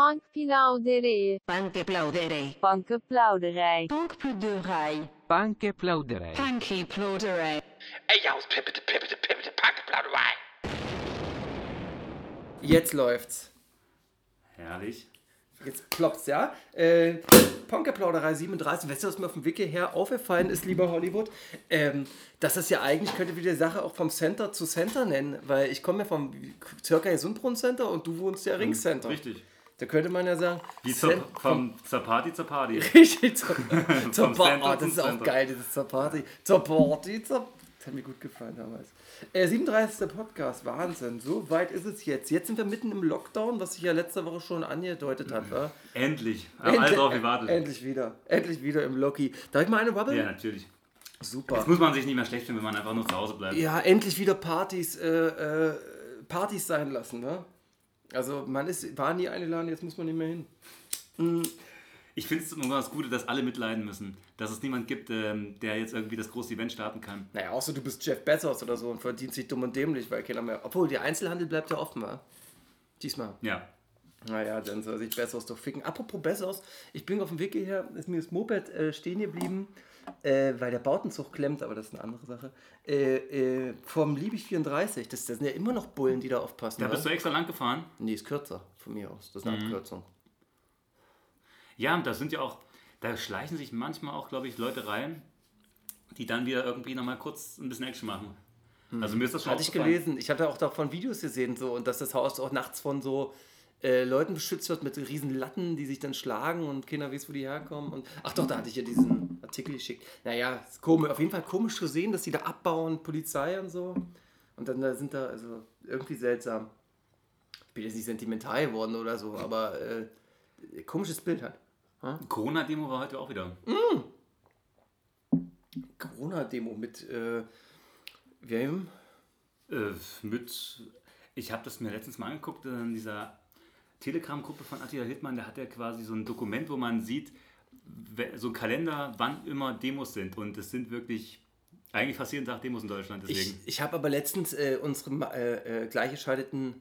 Punkplauderij. Bankplauderij. Punkplauderij. Bankplauderij. Bankplauderij. Bankplauderij. Ey, jaus, pippete, pippete, pippete, Punkplauderei. Jetzt läuft's. Herrlich. Jetzt ploppt's, ja? Äh, Ponkerplauderei 37. Weißt du, was mir auf dem Wiki her aufgefallen ist, lieber Hollywood? Ähm, dass das ja eigentlich, könnte wir die Sache auch vom Center zu Center nennen, weil ich komme ja vom circa Gesundbrunnen Center und du wohnst ja Rings Center. Richtig. Da könnte man ja sagen, Wie zur, Cent- vom, zur Party zur Party. Richtig, zur, zur Vom Party. Oh, das ist auch geil, dieses zur Party. Zur Party, zur. Das hat mir gut gefallen damals. Äh, 37. Podcast, Wahnsinn. So weit ist es jetzt. Jetzt sind wir mitten im Lockdown, was ich ja letzte Woche schon angedeutet habe. Endlich. Haben alle drauf gewartet. Endlich wieder. Endlich wieder im Loki. Darf ich mal eine wabbeln? Ja, natürlich. Super. Jetzt muss man sich nicht mehr schlecht finden, wenn man einfach nur zu Hause bleibt. Ja, endlich wieder Partys, äh, äh, Partys sein lassen, ne? Also man ist, war nie eingeladen, jetzt muss man nicht mehr hin. Ich finde es immer das Gute, dass alle mitleiden müssen. Dass es niemand gibt, ähm, der jetzt irgendwie das große Event starten kann. Naja, außer du bist Jeff Bezos oder so und verdienst dich dumm und dämlich, weil keiner mehr. Obwohl, der Einzelhandel bleibt ja offen, wa? Diesmal. Ja. Naja, dann soll sich Bezos doch ficken. Apropos Bezos, ich bin auf dem Weg hierher, ist mir das Moped äh, stehen geblieben, äh, weil der Bautenzug klemmt, aber das ist eine andere Sache. Äh, äh, vom Liebig 34, das, das sind ja immer noch Bullen, die da aufpassen. Da wa? bist du extra lang gefahren. nee, ist kürzer von mir aus. Das ist eine Abkürzung. Ja, und da sind ja auch, da schleichen sich manchmal auch, glaube ich, Leute rein, die dann wieder irgendwie nochmal kurz ein bisschen Action machen. Also mir ist das schon Hatte ich gelesen. Ich hatte auch davon Videos gesehen, so, und dass das Haus auch nachts von so äh, Leuten beschützt wird mit riesen Latten, die sich dann schlagen und keiner weiß, wo die herkommen. Und, ach doch, da hatte ich ja diesen Artikel geschickt. Naja, ist komisch, auf jeden Fall komisch zu sehen, dass die da abbauen, Polizei und so. Und dann da sind da, also irgendwie seltsam. Ich bin jetzt nicht sentimental geworden oder so, aber äh, komisches Bild halt. Corona-Demo war heute auch wieder. Corona-Demo mit äh, wem? Äh, mit, ich habe das mir letztens mal angeguckt, äh, in dieser Telegram-Gruppe von Attila Hildmann, da hat er quasi so ein Dokument, wo man sieht, so ein Kalender, wann immer Demos sind. Und es sind wirklich eigentlich fast jeden Tag Demos in Deutschland. Ich, Deswegen. ich habe aber letztens äh, unsere äh, äh, gleichgeschalteten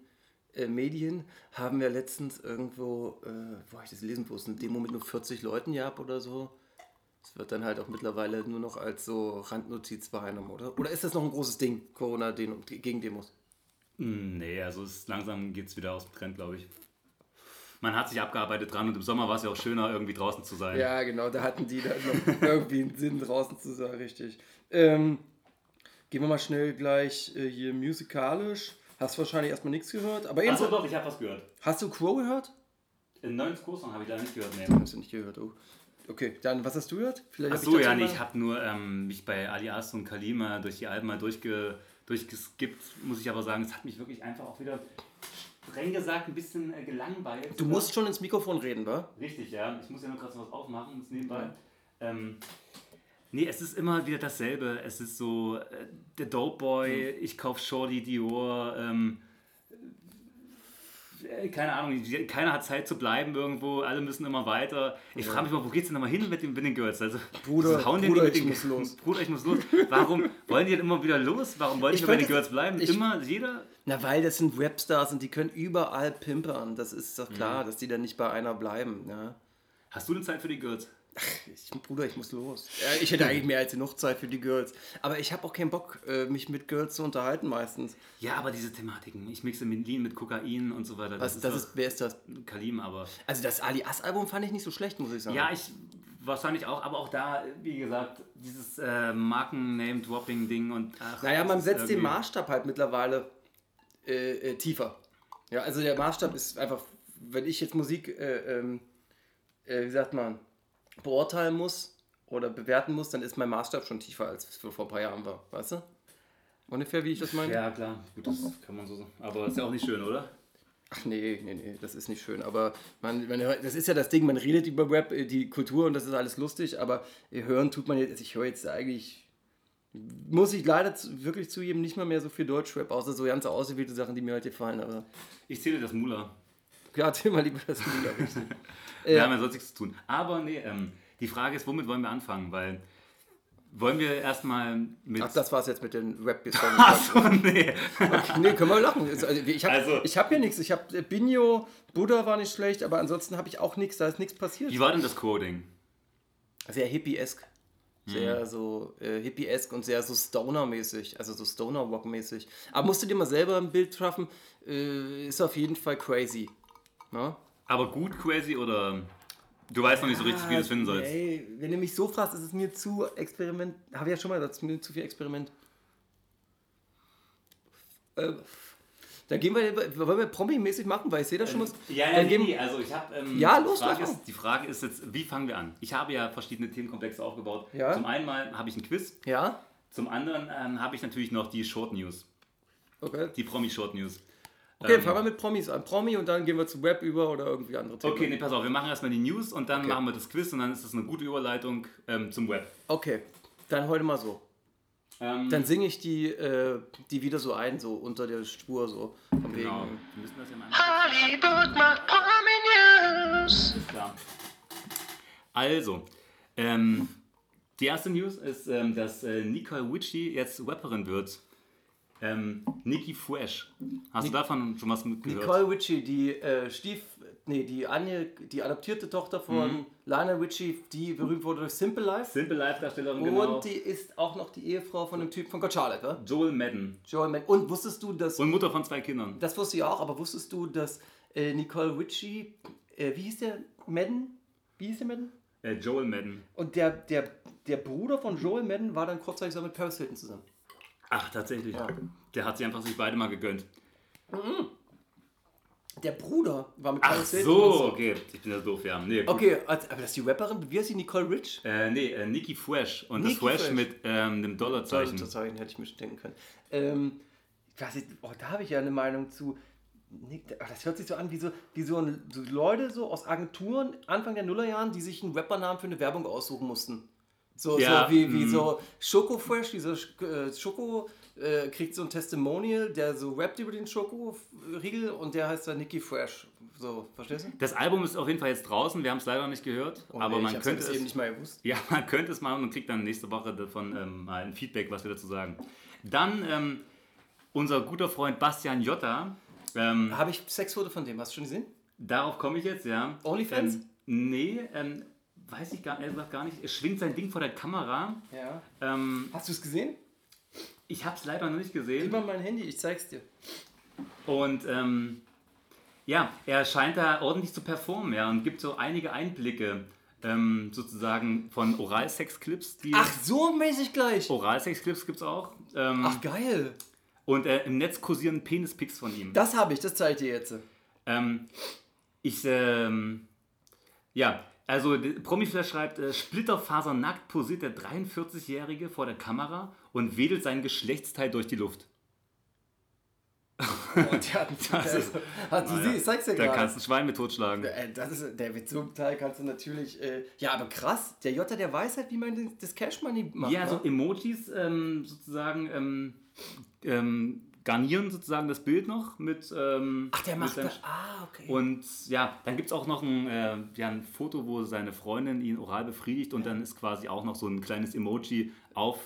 äh, Medien haben wir letztens irgendwo, äh, wo habe ich das wo es eine Demo mit nur 40 Leuten gab oder so. Das wird dann halt auch mittlerweile nur noch als so Randnotiz wahrgenommen, oder? Oder ist das noch ein großes Ding, Corona gegen Demos? Hm, Nee, also es, langsam geht es wieder aus dem Trend, glaube ich. Man hat sich abgearbeitet dran und im Sommer war es ja auch schöner, irgendwie draußen zu sein. Ja, genau, da hatten die dann noch irgendwie einen Sinn draußen zu sein, richtig. Ähm, gehen wir mal schnell gleich äh, hier musikalisch. Hast wahrscheinlich erstmal nichts gehört, aber Achso, doch, ich habe was gehört. hast du Crow gehört? Den neuen Kurssong habe ich leider nicht gehört. Nee. Hast du nicht gehört, oh. Okay, dann was hast du gehört? Vielleicht Achso, ich ja, nee, ich habe nur ähm, mich bei Alias und Kalima durch die Alben mal durchge, durchgeskippt, muss ich aber sagen, es hat mich wirklich einfach auch wieder streng gesagt ein bisschen äh, gelangweilt. Du musst schon ins Mikrofon reden, wa? Richtig, ja. Ich muss ja nur gerade so was aufmachen, das nebenbei. Ähm, nee, es ist immer wieder dasselbe. Es ist so, äh, der Dope Boy, ich kauf Shorty Dior, ähm, äh, keine Ahnung, keiner hat Zeit zu bleiben irgendwo, alle müssen immer weiter. Ich frage mich mal, wo geht's denn nochmal hin mit den, mit den Girls? Also, Bruder, hauen Bruder, ich den, muss los. Bruder, ich muss los. Warum wollen die denn immer wieder los? Warum wollen die bei den Girls bleiben? ich- immer, jeder? Na, weil das sind Rapstars und die können überall pimpern. Das ist doch Mhm. klar, dass die dann nicht bei einer bleiben. Ja. Hast du denn Zeit für die Girls? Ich, Bruder, ich muss los. Ich hätte eigentlich mehr als genug Zeit für die Girls. Aber ich habe auch keinen Bock, äh, mich mit Girls zu unterhalten meistens. Ja, aber diese Thematiken. Ich mixe Medlin mit Kokain und so weiter. Was, das doch ist, wer ist das? Kalim, aber. Also das Ali-As-Album fand ich nicht so schlecht, muss ich sagen. Ja, ich wahrscheinlich auch, aber auch da, wie gesagt, dieses äh, Marken-Name-Dropping-Ding und ach, Naja, man das ist setzt den Maßstab halt mittlerweile äh, äh, tiefer. Ja, also der Maßstab ist einfach, wenn ich jetzt Musik, äh, ähm, äh, wie sagt man, beurteilen muss oder bewerten muss, dann ist mein Maßstab schon tiefer, als es vor ein paar Jahren war. Weißt du? Ungefähr, wie ich das meine? Ja, klar, gut, das kann man so sagen. Aber ist ja auch nicht schön, oder? Ach nee, nee, nee, das ist nicht schön. Aber man, man, das ist ja das Ding, man redet über Rap, äh, die Kultur und das ist alles lustig, aber hören tut man jetzt, ich höre jetzt eigentlich, muss ich leider zu, wirklich zugeben, nicht mal mehr so viel Deutschrap, außer so ganz ausgewählte Sachen, die mir heute gefallen. Aber Ich zähle das Mula. ja, erzähl mal lieber das Lied. richtig. Wir haben ja sonst nichts zu tun. Aber nee, ähm, die Frage ist, womit wollen wir anfangen? Weil wollen wir erstmal mit. Ach, das war's jetzt mit den rap Achso, nee. Nee, können wir lachen. Also, Ich habe Also- ich hab hier nichts. Ich habe Binjo, Buddha war nicht schlecht, aber ansonsten habe ich auch nichts. Da ist nichts passiert. Wie war denn das Coding? Sehr hippie-esk. Mhm. Sehr so äh, hippie-esk und sehr so Stoner-mäßig. Also so Stoner-Rock-mäßig. Aber musst du dir mal selber ein Bild schaffen. Äh, ist auf jeden Fall crazy. Ne? Aber gut crazy oder du weißt noch nicht so richtig, wie du es finden sollst? Ey, wenn du mich so fragst, ist es mir zu Experiment. Habe ich ja schon mal gesagt, es ist mir zu viel Experiment. Äh, dann gehen wir, wollen wir Promi-mäßig machen, weil ich sehe da schon was. Ja, dann gehen, also ich habe. Ähm, Ja, los, die Frage, ist, die Frage ist jetzt, wie fangen wir an? Ich habe ja verschiedene Themenkomplexe aufgebaut. Ja. Zum einen mal habe ich ein Quiz, ja, zum anderen ähm, habe ich natürlich noch die Short News, okay. die Promi-Short News. Okay, Ähm, fangen wir mit Promis an. Promi und dann gehen wir zu Web über oder irgendwie andere Themen. Okay, nee, pass auf, wir machen erstmal die News und dann Okay. machen wir das Quiz und dann ist das eine gute Überleitung ähm, zum Web. Okay, dann heute mal so. Ähm, Dann singe ich die, äh, die wieder so ein, so unter der Spur, so. Von wegen. genau. Wir müssen das ja mal Hollywood macht Promi News. Ist klar. Also, ähm, die erste News ist, ähm, dass äh, Nicole Witchy jetzt Rapperin wird. Ähm, Nicki Fresh. Hast du davon schon was mitgehört? Nicole Ritchie, die äh, Stief, nee, die Anja, die adoptierte Tochter von Mhm. Lionel Richie, die berühmt wurde durch Simple Life. Simple Life-Darstellerin, Und genau. die ist auch noch die Ehefrau von dem Typ von God Charlotte, wa? Joel Madden. Joel Mann. Und wusstest du, dass, Und Mutter von zwei Kindern. das wusste ich auch, aber wusstest du, dass äh, Nicole Ritchie, äh, wie hieß der, Madden? Wie hieß der Madden? Äh, Joel Madden. Und der, der, der Bruder von Joel Madden war dann kurzzeitig so mit Paris Hilton zusammen. Ach, tatsächlich. Ja. Der hat sie einfach sich beide mal gegönnt. Der Bruder war mit Ach Paris Hilton. und so, okay. Ich bin ja doof, ja. Nee, gut. Okay, als, aber das ist die Rapperin, wie heißt die, Nicole Rich? Äh, nee, äh, Nicki Fresh. Und Nicki das Fresh, Fresh. mit ähm, einem Dollarzeichen. Das Zeichen hätte ich mir schon denken können. Ähm, nicht, oh, da habe ich ja eine Meinung zu. Oh, das hört sich so an wie so, wie so, ein, so Leute so aus Agenturen Anfang der Nullerjahren, die sich einen Rappernamen für eine Werbung aussuchen mussten. So, Ja, so wie, wie mm. so Schoko Fresh, dieser Sch- äh, Schoko äh, kriegt so ein Testimonial, der so rappt über den Schoko-Riegel und der heißt dann Nicky Fresh. So, verstehst du? Das Album ist auf jeden Fall jetzt draußen. Wir haben es leider nicht gehört. Oh, aber nee, man könnte bis es eben nicht mal gewusst. Ja, man könnte es machen und kriegt dann nächste Woche davon ähm, mal ein Feedback, was wir dazu sagen. Dann ähm, unser guter Freund Bastian Jotta. Ähm, Habe ich Sexfoto von dem? Hast du schon gesehen? darauf komme ich jetzt, ja. Onlyfans? Ähm, nee, ähm, weiß ich gar, ehrlich gesagt gar nicht. Er schwingt sein Ding vor der Kamera. Ja. Ähm, Hast du es gesehen? Ich habe es leider noch nicht Gib gesehen. mal mein Handy, ich zeig's dir. Und ähm, ja, er scheint da ordentlich zu performen, ja, und gibt so einige Einblicke ähm, sozusagen von Oralsex-Clips. Die Ach, so mäßig gleich. Oralsex-Clips gibt es auch. Ähm, Ach, geil. Und äh, im Netz kursieren Penis-Pics von ihm. Das habe ich, das zeige ich dir jetzt. Ähm, ich, ähm, ja, also Promiflash schreibt, äh, Splitterfasernackt posiert der 43-Jährige vor der Kamera und wedelt sein Geschlechtsteil durch die Luft. Oh, der hat, Das ist- hat, du siehst, ich zeig's dir Da kannst du ein Schwein mit totschlagen. Äh, Das ist, der mit so einem Teil kannst du natürlich. Äh, ja, aber krass, der Jota, der weiß halt, wie man das Cash Money macht. Ja, so ne? Emojis ähm, sozusagen ähm, ähm, garnieren sozusagen das Bild noch mit. Ähm, Ach, der macht das. Ah, okay. Und ja, dann gibt es auch noch ein, äh, ja, ein Foto, wo seine Freundin ihn oral befriedigt und dann ist quasi auch noch so ein kleines Emoji auf,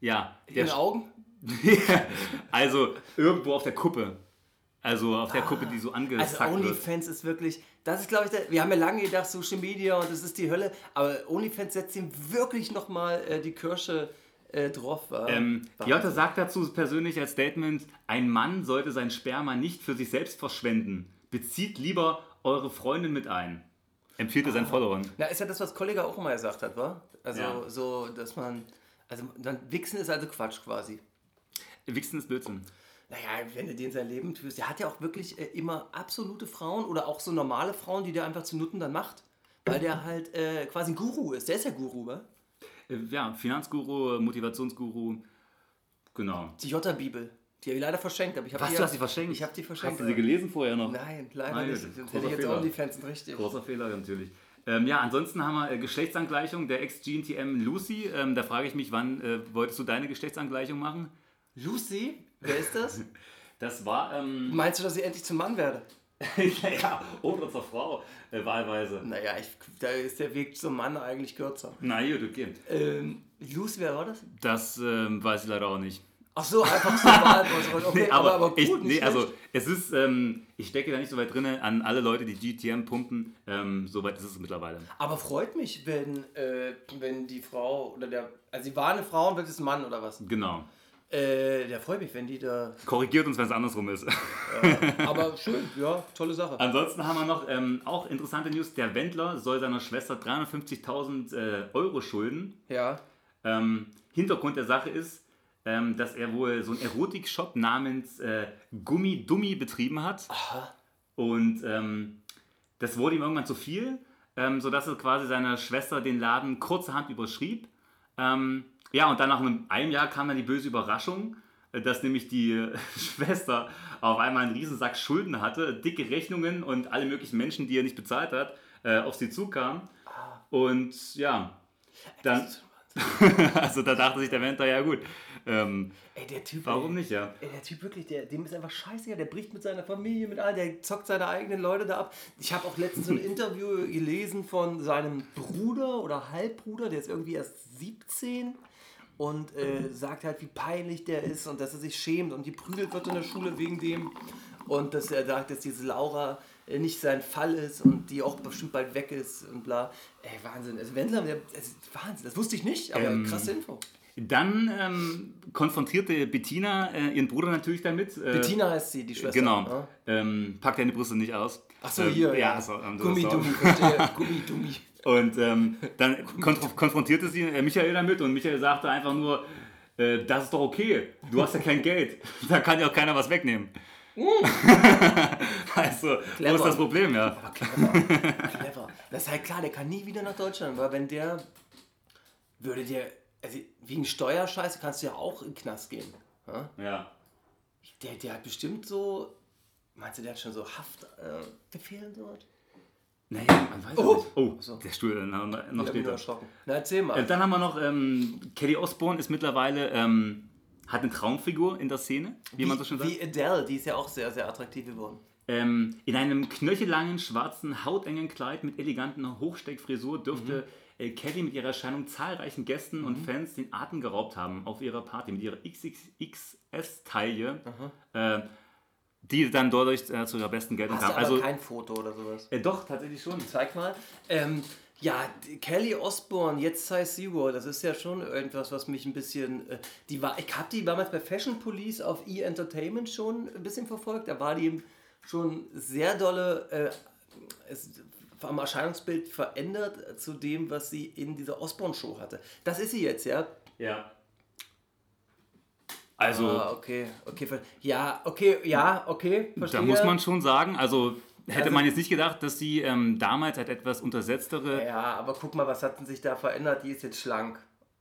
ja, der Ihre Augen? also irgendwo auf der Kuppe. Also auf der Kuppe, die so Also angezackt wird. OnlyFans ist wirklich, das ist glaube ich, der, wir haben ja lange gedacht, Social Media und das ist die Hölle, aber OnlyFans setzt ihm wirklich nochmal äh, die Kirsche äh, drauf. wa? Ähm. Jota sagt dazu persönlich als Statement, ein Mann sollte sein Sperma nicht für sich selbst verschwenden. Bezieht lieber eure Freundin mit ein. Empfiehlt er seinen Followern. Na, ist ja das, was Kollega auch immer gesagt hat, wa? Also Ja. so, dass man, also dann Wichsen ist also Quatsch quasi. Wichsen ist Blödsinn. Naja, wenn du den sein Leben tust, der hat ja auch wirklich äh, immer absolute Frauen oder auch so normale Frauen, die der einfach zu Nutten dann macht. Weil der halt äh, quasi ein Guru ist. Der ist ja Guru, wa? Äh, Ja, Finanzguru, Motivationsguru. Genau. Die Jota-Bibel. Die habe ich leider verschenkt, aber ich habe Was, die, du hast sie verschenkt? Ich habe die verschenkt. Hast du sie gelesen vorher noch? Nein, leider Meine nicht. Sonst hätte ich jetzt auch die Fans richtig. Großer Fehler natürlich. Ähm, ja, ansonsten haben wir äh, Geschlechtsangleichung der Ex-GNTM Lucy. Ähm, da frage ich mich, wann äh, wolltest du deine Geschlechtsangleichung machen? Lucy? Wer ist das? Das war, ähm, Meinst du, dass ich endlich zum Mann werde? ja, oder zur Frau, äh, wahlweise. Naja, ich, da ist der Weg zum Mann eigentlich kürzer. Na gut, okay. Ähm, Lucy, wer war das? Das ähm, weiß ich leider auch nicht. Ach so, einfach so Wahlbus. Okay, Nee, aber, aber, aber gut, ich, nicht nee, also es ist, ähm, ich stecke da nicht so weit drin an alle Leute, die GTM pumpen. Ähm, so weit ist es mittlerweile. Aber freut mich, wenn, äh, wenn die Frau oder der. Also, sie war eine Frau und wird jetzt ein Mann oder was? Genau. Äh, der freut mich, wenn die da. Korrigiert uns, wenn es andersrum ist. Aber schön, ja, tolle Sache. Ansonsten haben wir noch ähm, auch interessante News. Der Wendler soll seiner Schwester 350.000 äh, Euro schulden. Ja. Ähm, Hintergrund der Sache ist, ähm, dass er wohl so einen Erotik-Shop namens äh, Gummi Dummi betrieben hat. Und ähm, das wurde ihm irgendwann zu viel, ähm, sodass er quasi seiner Schwester den Laden kurzerhand überschrieb. Ähm, ja, und dann nach einem, einem Jahr kam dann die böse Überraschung, äh, dass nämlich die äh, Schwester auf einmal einen riesen Sack Schulden hatte, dicke Rechnungen und alle möglichen Menschen, die er nicht bezahlt hat, äh, auf sie zukamen. Und ja, dann, also da dachte sich der Mentor, ja gut, ähm, Ey, der Typ. warum ey, nicht, ja? Ey, der Typ wirklich, der, dem ist einfach scheiße, der bricht mit seiner Familie, mit allen, der zockt seine eigenen Leute da ab. Ich habe auch letztens so ein Interview gelesen von seinem Bruder oder Halbbruder, der ist irgendwie erst 17 und äh, sagt halt, wie peinlich der ist und dass er sich schämt und geprügelt wird in der Schule wegen dem und dass er sagt, dass diese Laura äh, nicht sein Fall ist und die auch bestimmt bald weg ist und bla. Ey, Wahnsinn. Also Wendler, der, ist Wahnsinn, das wusste ich nicht, aber Ähm, krasse Info. Dann ähm, konfrontierte Bettina äh, ihren Bruder natürlich damit. Äh, Bettina heißt sie, die Schwester. Genau. Ja? Ähm, pack deine Brüste nicht aus. Ach so, Ähm, hier. Ja, so, ähm, so- Gummidummi, verstehe. Gummidummi. Und ähm, dann konf konfrontierte sie äh, Michael damit und Michael sagte einfach nur, äh, das ist doch okay, du hast ja kein Geld, da kann ja auch keiner was wegnehmen. also, wo Clever. ist das Problem, ja? Aber clever. clever. Das ist halt klar, der kann nie wieder nach Deutschland, weil wenn der würde dir, also wegen Steuerscheiße kannst du ja auch in den Knast gehen. Ja? Ja. Der, der hat bestimmt so, meinst du, der hat schon so Haftbefehle äh, Befehle Naja, man weiß Oh. nicht. Oh, So. der Stuhl, noch, noch da. erschrocken. Na, erzähl mal. Äh, dann haben wir noch, ähm, Kelly Osbourne ist mittlerweile, ähm, hat eine Traumfigur in der Szene, wie, man so schön sagt. Wie Adele, die ist ja auch sehr, sehr attraktiv geworden. Ähm, in einem knöchellangen, schwarzen, hautengen Kleid mit eleganten Hochsteckfrisur dürfte Mhm. äh, Kelly mit ihrer Erscheinung zahlreichen Gästen und Fans den Atem geraubt haben auf ihrer Party mit ihrer XXS-Taille, äh, die dann dadurch äh, zu ihrer besten Geltung Hast du kam. aber Also, kein Foto oder sowas? äh, doch, tatsächlich schon. Zeig mal. Ähm, ja, Kelly Osbourne, jetzt heißt Zero, das ist ja schon irgendwas, was mich ein bisschen. Äh, die war, ich habe die damals bei Fashion Police auf E! Entertainment schon ein bisschen verfolgt. Da war die eben schon sehr dolle äh, es, am Erscheinungsbild verändert zu dem, was sie in dieser Osbourne-Show hatte. Das ist sie jetzt, ja? Ja. Also, Ah, okay, okay. Ja, okay, ja, okay. Verstehe. da muss man schon sagen, also hätte Also- man jetzt nicht gedacht, dass sie ähm, damals halt etwas untersetztere Ja, aber guck mal, was hat denn sich da verändert? Die ist jetzt schlank.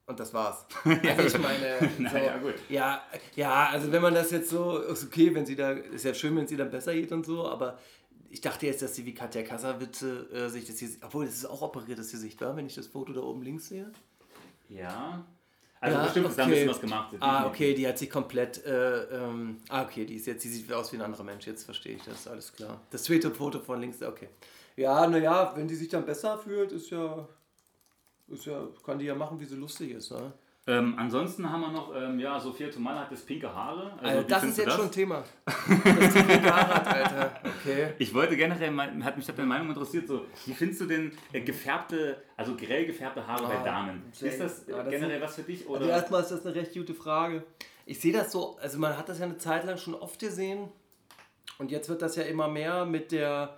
Und das war's. Also ich meine, so, Naja, gut. Ja, ja, also wenn man das jetzt so, ist okay, wenn sie da, ist ja schön, wenn sie dann besser geht und so, aber ich dachte jetzt, dass sie wie Katja Kasavitze äh, sich das hier, obwohl das ist auch operiertes Gesicht, war, wenn ich das Foto da oben links sehe. Ja. Also ja, bestimmt ist da ein bisschen was gemacht. Ah, okay, die hat sich komplett, äh, ähm, ah, okay, die ist jetzt, die sieht aus wie ein anderer Mensch, jetzt verstehe ich das, alles klar. Das zweite Foto von links, okay. Ja, naja, wenn die sich dann besser fühlt, ist ja, ist ja, kann die ja machen, wie sie lustig ist, ne? Ähm, ansonsten haben wir noch, ähm, ja, Sophia Tomala hat jetzt pinke Haare. Also, Also das ist jetzt schon ein Thema. Das die pinke Haare hat, Alter. Okay. Ich wollte generell, hat mich hat deine Meinung interessiert, so, wie findest du denn äh, gefärbte, also grell gefärbte Haare bei Ah, Damen? sehr- Ist das, äh, ja, das generell sind- was für dich? Also Oder? erstmal ist das eine recht gute Frage. Ich sehe das so, also man hat das ja eine Zeit lang schon oft gesehen und jetzt wird das ja immer mehr mit der,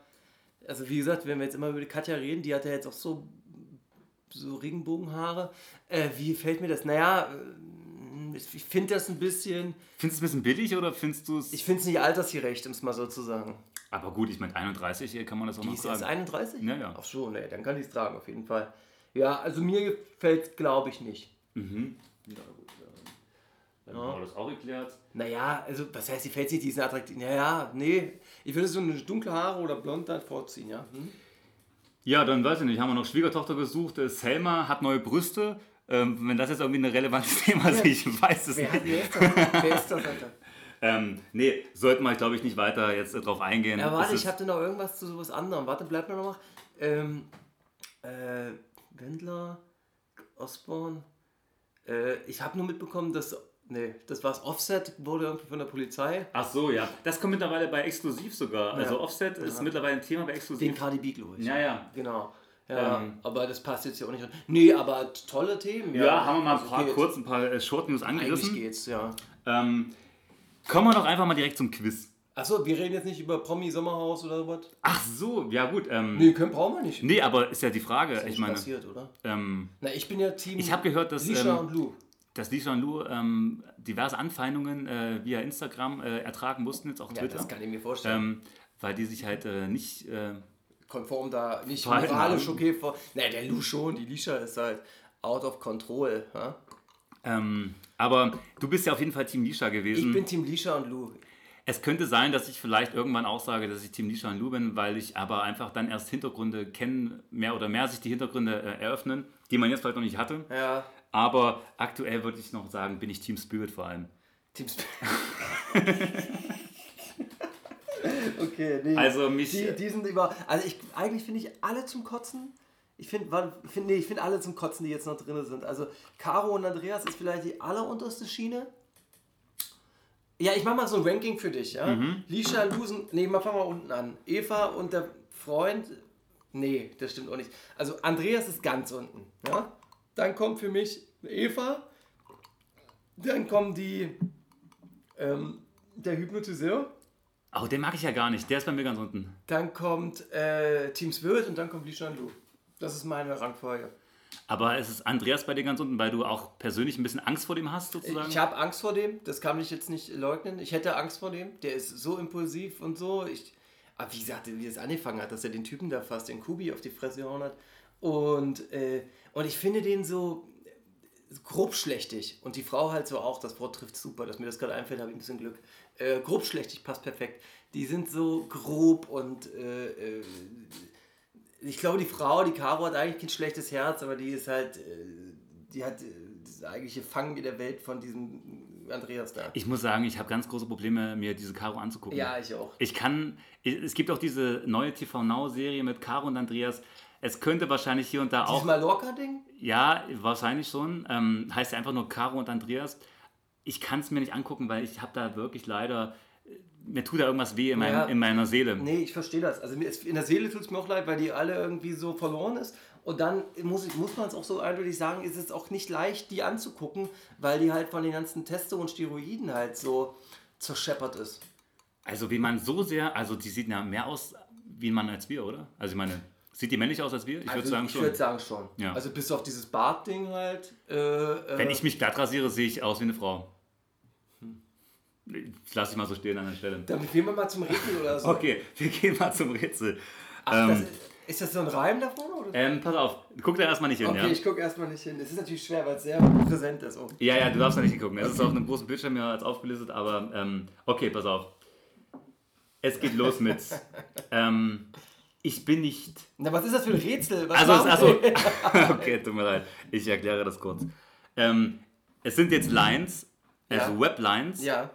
also wie gesagt, wenn wir jetzt immer über die Katja reden, die hat ja jetzt auch so, so Regenbogenhaare. Äh, wie fällt mir das? Naja, äh, ich finde das ein bisschen, Findest du es ein bisschen billig oder findest du es... ich finde es nicht altersgerecht, um es mal so zu sagen. Aber gut, ich meine 31 hier kann man das auch Die noch ist tragen. 31? Ja, ja. Ach so, nee, dann kann ich es tragen, auf jeden Fall. Ja, also mir gefällt es, glaube ich, nicht. Mhm. Ja, gut. Dann haben wir das auch geklärt. Naja, also was heißt, die fällt sich, die ist attraktiv. Naja, nee. Ich würde so eine dunkle Haare oder blond dann vorziehen, ja. Hm? Ja, dann weiß ich nicht, haben wir noch Schwiegertochter gesucht. Äh, Selma hat neue Brüste. Ähm, wenn das jetzt irgendwie ein relevantes Thema ist, ich weiß es Wer, nicht. wer ist das? Alter? Ähm, nee, sollten wir, glaube ich, nicht weiter jetzt äh, drauf eingehen. Ja, warte, ich hatte noch irgendwas zu sowas anderem. Warte, bleib mal noch. Ähm, äh, Wendler, Osborne. Äh, ich habe nur mitbekommen, dass. Nee, das war's. Offset wurde irgendwie von der Polizei. Ach so, ja. Das kommt mittlerweile bei Exklusiv sogar. Also Offset ist Ja. mittlerweile ein Thema bei Den Exklusiv. Cardi B, glaube ich. Ja, ja. Genau. Ja, Ähm. aber das passt jetzt ja auch nicht rein. Nee, aber tolle Themen. Ja, haben wir mal ein Also paar geht. kurz ein paar äh, Short News Eigentlich angerissen. geht's, ja. Ähm, kommen wir doch einfach mal direkt zum Quiz. Achso, wir reden jetzt nicht über Promi Sommerhaus oder was? Ach so, ja gut. Ähm, Nee, können, brauchen wir nicht. Nee, aber ist ja die Frage. Ist ich nicht meine, passiert, oder? ähm, Na, ich bin ja Team. ich habe gehört, dass, Lisha ähm, und Lou. Dass Lisa und Lou ähm, diverse Anfeindungen äh, via Instagram äh, ertragen mussten, jetzt auch Ja, Twitter. das kann ich mir vorstellen. ähm, weil die sich halt äh, nicht. Äh, konform da nicht moralisch okay vor. Ne, der Lou schon, die Lisha ist halt out of control. Ja? ähm, aber du bist ja auf jeden Fall Team Lisha Ich gewesen. bin Team Lisha und Lou. es könnte sein, dass ich vielleicht irgendwann auch sage, dass ich Team Lisha und Lou bin, weil ich aber einfach dann erst Hintergründe kennen, mehr oder mehr sich die Hintergründe äh, eröffnen, die man jetzt vielleicht noch nicht hatte. Ja, Aber aktuell würde ich noch sagen, bin ich Team Spirit vor allem. Team Sp Okay, nee. Also mich- Die, die sind über. Also ich eigentlich finde ich alle zum Kotzen. Ich finde, find, nee, ich finde alle zum Kotzen, die jetzt noch drin sind. Also Caro und Andreas ist vielleicht die allerunterste Schiene. Ja, ich mache mal so ein Ranking für dich, ja. Mhm. Lisha, Lusen, nee, mal fangen wir unten an. Eva und der Freund, nee, das stimmt auch nicht. Also Andreas ist ganz unten, ja. Dann kommt für mich Eva, dann kommen die, ähm, der Hypnotiseur, Oh, den mag ich ja gar nicht. Der ist bei mir ganz unten. dann kommt äh, Team Spirit und dann kommt Lisha und Lu. Das ist meine Rangfolge. Aber es ist Andreas bei dir ganz unten, weil du auch persönlich ein bisschen Angst vor dem hast, sozusagen? Ich habe Angst vor dem, das kann ich jetzt nicht leugnen. Ich hätte Angst vor dem. Der ist so impulsiv und so. Ich, aber wie gesagt, wie das angefangen hat, dass er den Typen da fast den Kubi auf die Fresse gehauen hat. Und, äh, und ich finde den so äh, grobschlächtig. Und die Frau halt so auch. Das Wort trifft super, dass mir das gerade einfällt, habe ich ein bisschen Glück. Äh, grobschlächtig passt perfekt. Die sind so grob und äh, äh, ich glaube, die Frau, die Caro, hat eigentlich kein schlechtes Herz, aber die ist halt, äh, die hat das eigentliche Fangen in der Welt von diesem Andreas da. Ich muss sagen, ich habe ganz große Probleme, mir diese Caro anzugucken. Ja, ich auch. Ich kann, es gibt auch diese neue TV Now-Serie mit Caro und Andreas. Es könnte wahrscheinlich hier und da Dieses auch, Mallorca-Ding? ja, wahrscheinlich schon, ähm, heißt ja einfach nur Caro und Andreas. Ich kann es mir nicht angucken, weil ich habe da wirklich leider, äh, mir tut da irgendwas weh in, meinem, Ja. in meiner Seele. Nee, ich verstehe das. Also in der Seele tut es mir auch leid, weil die alle irgendwie so verloren ist. Und dann muss, ich, muss man es auch so eindeutig sagen, ist es auch nicht leicht, die anzugucken, weil die halt von den ganzen Testo und Steroiden halt so zerscheppert ist. Also wie man so sehr, also die sieht ja mehr aus wie ein Mann als wir, oder? Also ich meine, sieht die männlich aus als wir? Ich würde also, sagen ich schon. würde sagen schon. Ja. Also bis auf dieses Bartding halt. Äh, äh, Wenn ich mich glatt rasiere, sehe ich aus wie eine Frau. Lass ich mal so stehen an der Stelle. Dann gehen wir mal zum Rätsel oder so. Okay, wir gehen mal zum Rätsel. Ach, das, ähm, ist das so ein Reim davon? Oder? ähm, pass auf, guck da erstmal nicht hin, okay, ja? ich gucke erstmal nicht hin. Es ist natürlich schwer, weil es sehr präsent ist. Oh. Ja, ja, du darfst da nicht hingucken. Es ist auf einem großen Bildschirm ja als aufgelistet, aber ähm, okay, pass auf. Es geht los mit ähm, Ich bin nicht. Na, was ist das für ein Rätsel? Was Also, also okay, tut mir leid. Ich erkläre das kurz. Ähm, es sind jetzt Lines, also Ja. Weblines, Ja,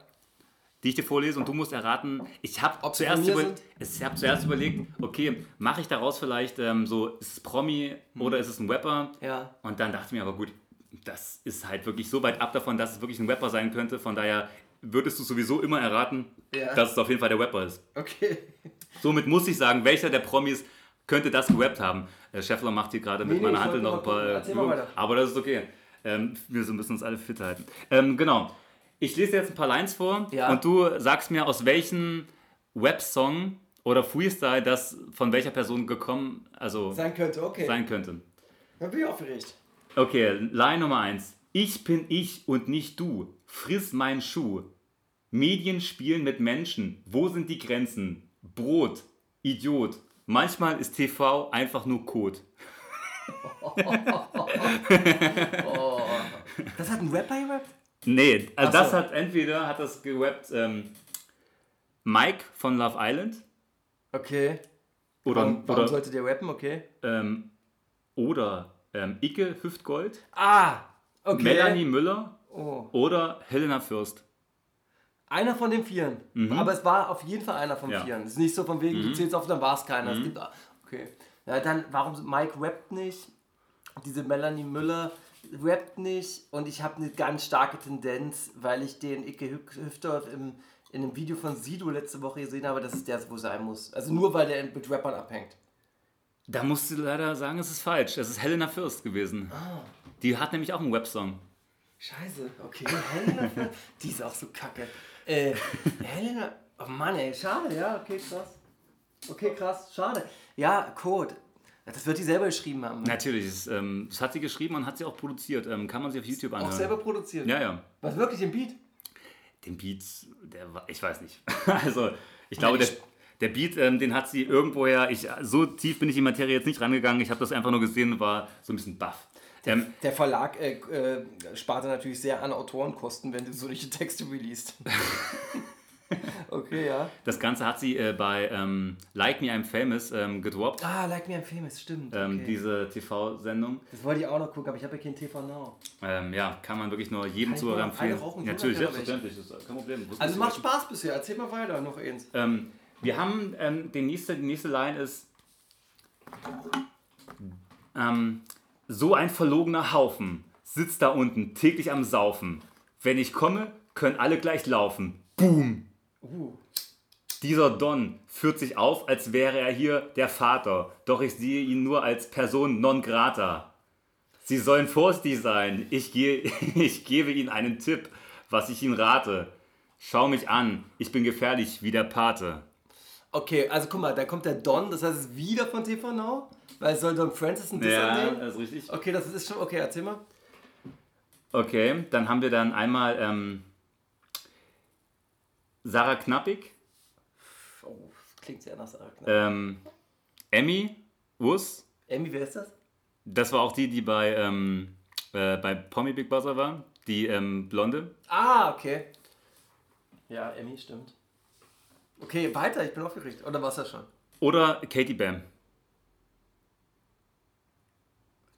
die ich dir vorlese und du musst erraten. Ich habe zuerst, über, ich hab zuerst überlegt, okay, mache ich daraus vielleicht ähm, so, ist es Promi oder ist es ein Rapper? Hm. ja. Und dann dachte ich mir aber gut, das ist halt wirklich so weit ab davon, dass es wirklich ein Rapper sein könnte. Von daher würdest du sowieso immer erraten, Ja. dass es auf jeden Fall der Rapper ist. Okay. Somit muss ich sagen, welcher der Promis könnte das gerappt haben. Äh, Scheffler macht hier gerade mit Nee, meiner ich Hand wollte noch ein paar äh, Übungen. Aber das ist okay. Ähm, wir müssen uns alle fit halten. Ähm, genau. Ich lese jetzt ein paar Lines vor Ja. und du sagst mir, aus welchem Websong oder Freestyle das von welcher Person gekommen, also Sein könnte, okay. sein könnte. Dann bin ich aufgeregt. Okay, Line Nummer 1. Ich bin ich und nicht du. Friss mein Schuh. Medien spielen mit Menschen. Wo sind die Grenzen? Brot. Idiot. Manchmal ist TV einfach nur Code. Das hat ein Rapper gerappt? Nee, also Ach das so. hat entweder hat das gerappt ähm, Mike von Love Island Okay. oder, Warum, warum oder, sollte der rappen? Okay. ähm, oder ähm, Icke Hüftgold, Ah! Okay. Melanie Müller Oh. oder Helena Fürst. Einer von den Vieren. Aber es war auf jeden Fall einer von Ja. Vieren. Es ist nicht so von wegen, du zählst auf, dann war es keiner. Es gibt, okay. Ja, dann, warum Mike rappt nicht? Diese Melanie Müller rappt nicht. Und ich habe eine ganz starke Tendenz, weil ich den Icke Hü- Hüftdorf im, in einem Video von Sido letzte Woche gesehen habe, dass es der wo sein muss. Also nur, weil der mit Rappern abhängt. Da musst du leider sagen, es ist falsch. Es ist Helena Fürst gewesen. Die hat nämlich auch einen Websong. Scheiße, okay. Helena, die ist auch so kacke. Äh, Helena, oh Mann, ey, schade, ja, okay, krass. Okay, krass, schade. Ja, Code. Das wird die selber geschrieben haben. Natürlich, das, ähm, das hat sie geschrieben und hat sie auch produziert. Ähm, kann man sich auf YouTube anhören. Auch selber produziert. Ja, ja. Was wirklich im Beat? Den Beat, der war, ich weiß nicht. also, ich glaube, der, der Beat, ähm, den hat sie irgendwoher, ich, so tief bin ich in die Materie jetzt nicht rangegangen. Ich habe das einfach nur gesehen und war so ein bisschen baff. Ähm, Der Verlag äh, äh, spart natürlich sehr an Autorenkosten, wenn du solche Texte releast. okay, ja. das Ganze hat sie äh, bei ähm, Like Me I'm Famous ähm, gedroppt. Ah, Like Me I'm Famous, stimmt. Ähm, okay. Diese TV-Sendung. das wollte ich auch noch gucken, aber ich habe ja kein TV Now. Ähm, ja, kann man wirklich nur jedem Zuhörer empfehlen. rauchen? Natürlich, selbstverständlich, das ist kein Problem. Wusstest Also macht? Spaß bisher, erzähl mal weiter, noch eins. Ähm, wir haben die, nächste, die nächste Line ist ähm, so ein verlogener Haufen sitzt da unten täglich am Saufen. Wenn ich komme, können alle gleich laufen. Boom! Uh. Dieser Don führt sich auf, als wäre er hier der Vater, doch ich sehe ihn nur als Person non grata. Sie sollen vorsichtig sein, ich, gehe, ich gebe ihnen einen Tipp, was ich ihnen rate. Schau mich an, ich bin gefährlich wie der Pate. Okay, also guck mal, da kommt der Don, das heißt, es wieder von TV Now, weil soll Don Francis ein Diss Ja, annehmen? das ist richtig. Okay, das ist schon, okay, erzähl mal. Okay, dann haben wir dann einmal ähm, Sarah Knappig, Oh, das klingt sehr nach Sarah Knapp. ähm, Emmy Us, Emmy, wer ist das? das war auch die, die bei, ähm, äh, bei Pommy Big Brother war, die ähm, Blonde. Ah, okay. Ja, Emmy, stimmt. Okay, weiter, ich bin aufgeregt. Oder war es das schon? Oder Katie Bam.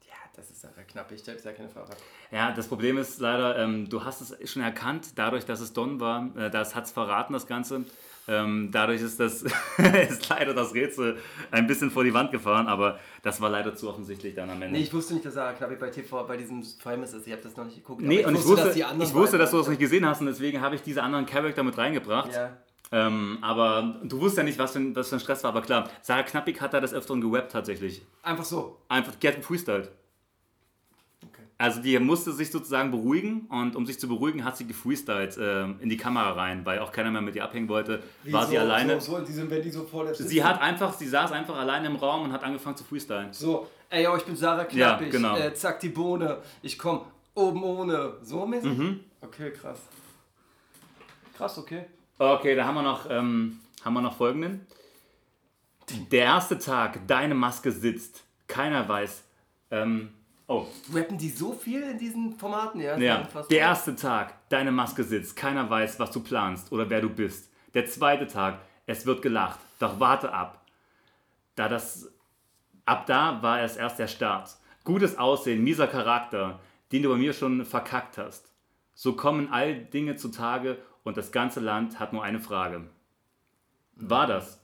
Ja, das ist Sarah Knapp, ich habe ja keine Fahrer. Ja, das Problem ist leider, ähm, du hast es schon erkannt, dadurch, dass es Don war, äh, das hat es verraten, das Ganze. Ähm, dadurch ist das ist leider das Rätsel ein bisschen vor die Wand gefahren, aber das war leider zu offensichtlich dann am Ende. Nee, ich wusste nicht, dass Sarah Knapp bei TV bei diesem Famous ist. Ich habe das noch nicht geguckt. Nee, aber und ich wusste, dass die anderen ich wusste, dass du das nicht gesehen hast und deswegen habe ich diese anderen Charakter mit reingebracht. Ja. Ähm, aber du wusstest ja nicht, was für, ein, was für ein Stress war. Aber klar, Sarah Knappig hat da des Öfteren gewappt tatsächlich. Einfach so. Einfach, die hat gefreestylt. Also die musste sich sozusagen beruhigen und um sich zu beruhigen, hat sie gefreestylt ähm, in die Kamera rein, weil auch keiner mehr mit ihr abhängen wollte. war so, sie alleine. So, so, der Sie hat einfach, sie saß einfach alleine im Raum und hat angefangen zu freestylen. So, ey, yo, ich bin Sarah Ja, Knappig. genau. äh, zack, die Bohne. Ich komm oben ohne. So mäßig? Mhm. Okay, krass. Krass, okay. Okay, da haben wir noch, ähm, haben wir noch folgenden. Der erste Tag, deine Maske sitzt. Keiner weiß. Ähm, oh, Rappen die so viel in diesen Formaten? Ja, ja. Der erste Tag, deine Maske sitzt. Keiner weiß, was du planst oder wer du bist. Der zweite Tag, es wird gelacht. Doch warte ab. Da das, ab da war es erst der Start. Gutes Aussehen, mieser Charakter, den du bei mir schon verkackt hast. So kommen all Dinge zutage und das ganze Land hat nur eine Frage. War das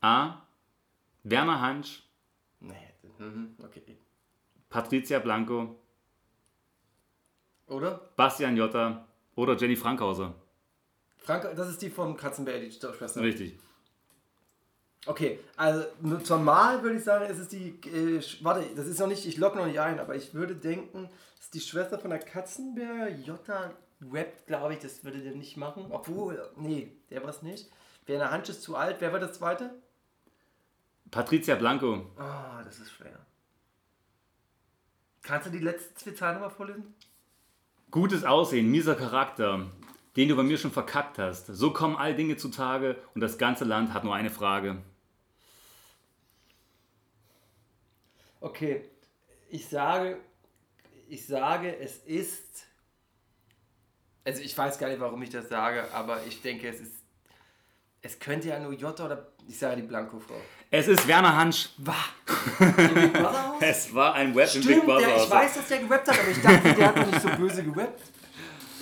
A. Werner Hansch, Nee, mhm, okay. Patricia Blanco, Oder? Bastian Jotta oder Jenny Frankhauser? Frank, das ist die von Katzenberg, die Schwester. Richtig. Okay, also nur zur Mal würde ich sagen, es ist die, äh, warte, das ist noch nicht, ich logge noch nicht ein, aber ich würde denken, es ist die Schwester von der Katzenberg, Jota rappt, glaube ich, das würde der nicht machen. Obwohl, nee, der war es nicht. Werner Hansch ist zu alt, wer war das zweite? Patricia Blanco. Ah, das ist schwer. Kannst du die letzten zwei Zahlen nochmal vorlesen? Gutes Aussehen, mieser Charakter, den du bei mir schon verkackt hast. So kommen all Dinge zutage und das ganze Land hat nur eine Frage. Okay, ich sage, ich sage, es ist. Also ich weiß gar nicht, warum ich das sage, aber ich denke, es ist. Es könnte ja nur Jota oder ich sage die Blanco-Frau. Es ist Werner Hansch. Wah! Im Big Brother Haus? Es war ein Web im Big Stimmt, Brother. der, ich weiß, dass der gerappt hat, aber ich dachte, der hat doch nicht so böse gerappt.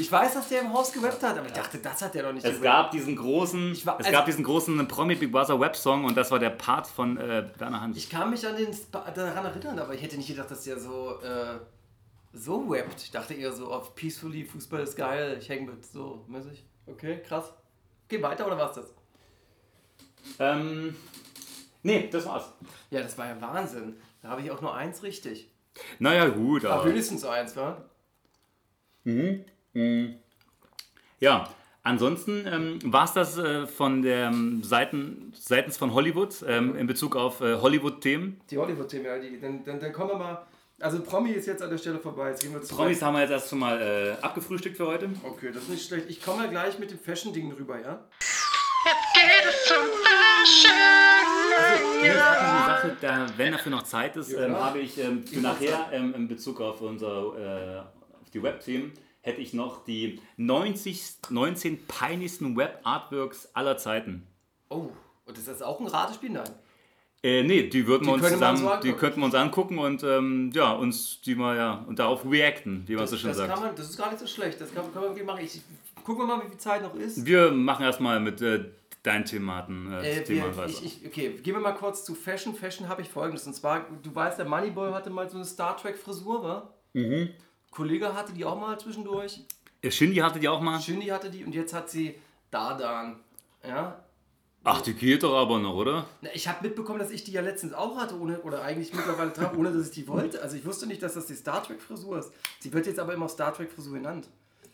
Ich weiß, dass der im Haus gewappt hat, aber ich dachte, das hat der doch nicht Es gewappt. gab diesen großen, Ich war- es also- gab diesen großen Promi Big Brother Web Song und das war der Part von äh, Werner Hansch. Ich kann mich an den Spa daran erinnern, aber ich hätte nicht gedacht, dass der so, äh, so rappt. Ich dachte eher so auf Peacefully, Fußball ist geil, ich hänge mit so mäßig. Okay, krass. Geh weiter oder war's das? Ähm, nee, das war's. Ja, das war ja Wahnsinn. Da habe ich auch nur eins richtig. Naja, gut, Aber aber. wenigstens eins, wa? Ja, ansonsten ähm, war es das äh, von der ähm, Seiten, seitens von Hollywood ähm, in Bezug auf äh, Hollywood-Themen. Die Hollywood-Themen, ja, die, dann, dann, dann kommen wir mal. Also Promi ist jetzt an der Stelle vorbei. Jetzt gehen wir zu. Promis haben wir jetzt erst schon mal äh, abgefrühstückt für heute. Okay, das ist nicht schlecht. Ich komme ja gleich mit dem Fashion-Ding rüber, ja? Jetzt geht es zum Sache, da, wenn dafür noch Zeit ist, ähm, habe ich ähm, für nachher ähm, in Bezug auf unser äh, auf die Web-Themen hätte ich noch die 90, 19 peinlichsten Web-Artworks aller Zeiten. Oh, und das ist auch ein Ratespiel? Nein. Äh, nee, die würden wir uns können wir uns zusammen, die könnten wir uns angucken und ähm, ja, uns die mal ja und darauf reacten, wie man Das, so schön das, sagt. kann man, das ist gar nicht so schlecht. Das kann, kann man irgendwie machen. Ich, gucken wir mal, wie viel Zeit noch ist. Wir machen erstmal mit äh, deinen Thematen äh, Äh, Thema wir, ich, ich, okay, gehen wir mal kurz zu Fashion. Fashion habe ich folgendes. Und zwar, du weißt, der Moneyboy hatte mal so eine Star Trek-Frisur, wa? Mhm. Kollege hatte die auch mal zwischendurch. Äh, Shindy hatte die auch mal. Shindy hatte die und jetzt hat sie Dardan. Ja? Ach, die geht doch aber noch, oder? Na, ich habe mitbekommen, dass ich die ja letztens auch hatte, ohne, oder eigentlich mittlerweile trage, ohne dass ich die wollte. Also ich wusste nicht, dass das die Star Trek-Frisur ist. Sie wird jetzt aber immer Star Trek-Frisur genannt.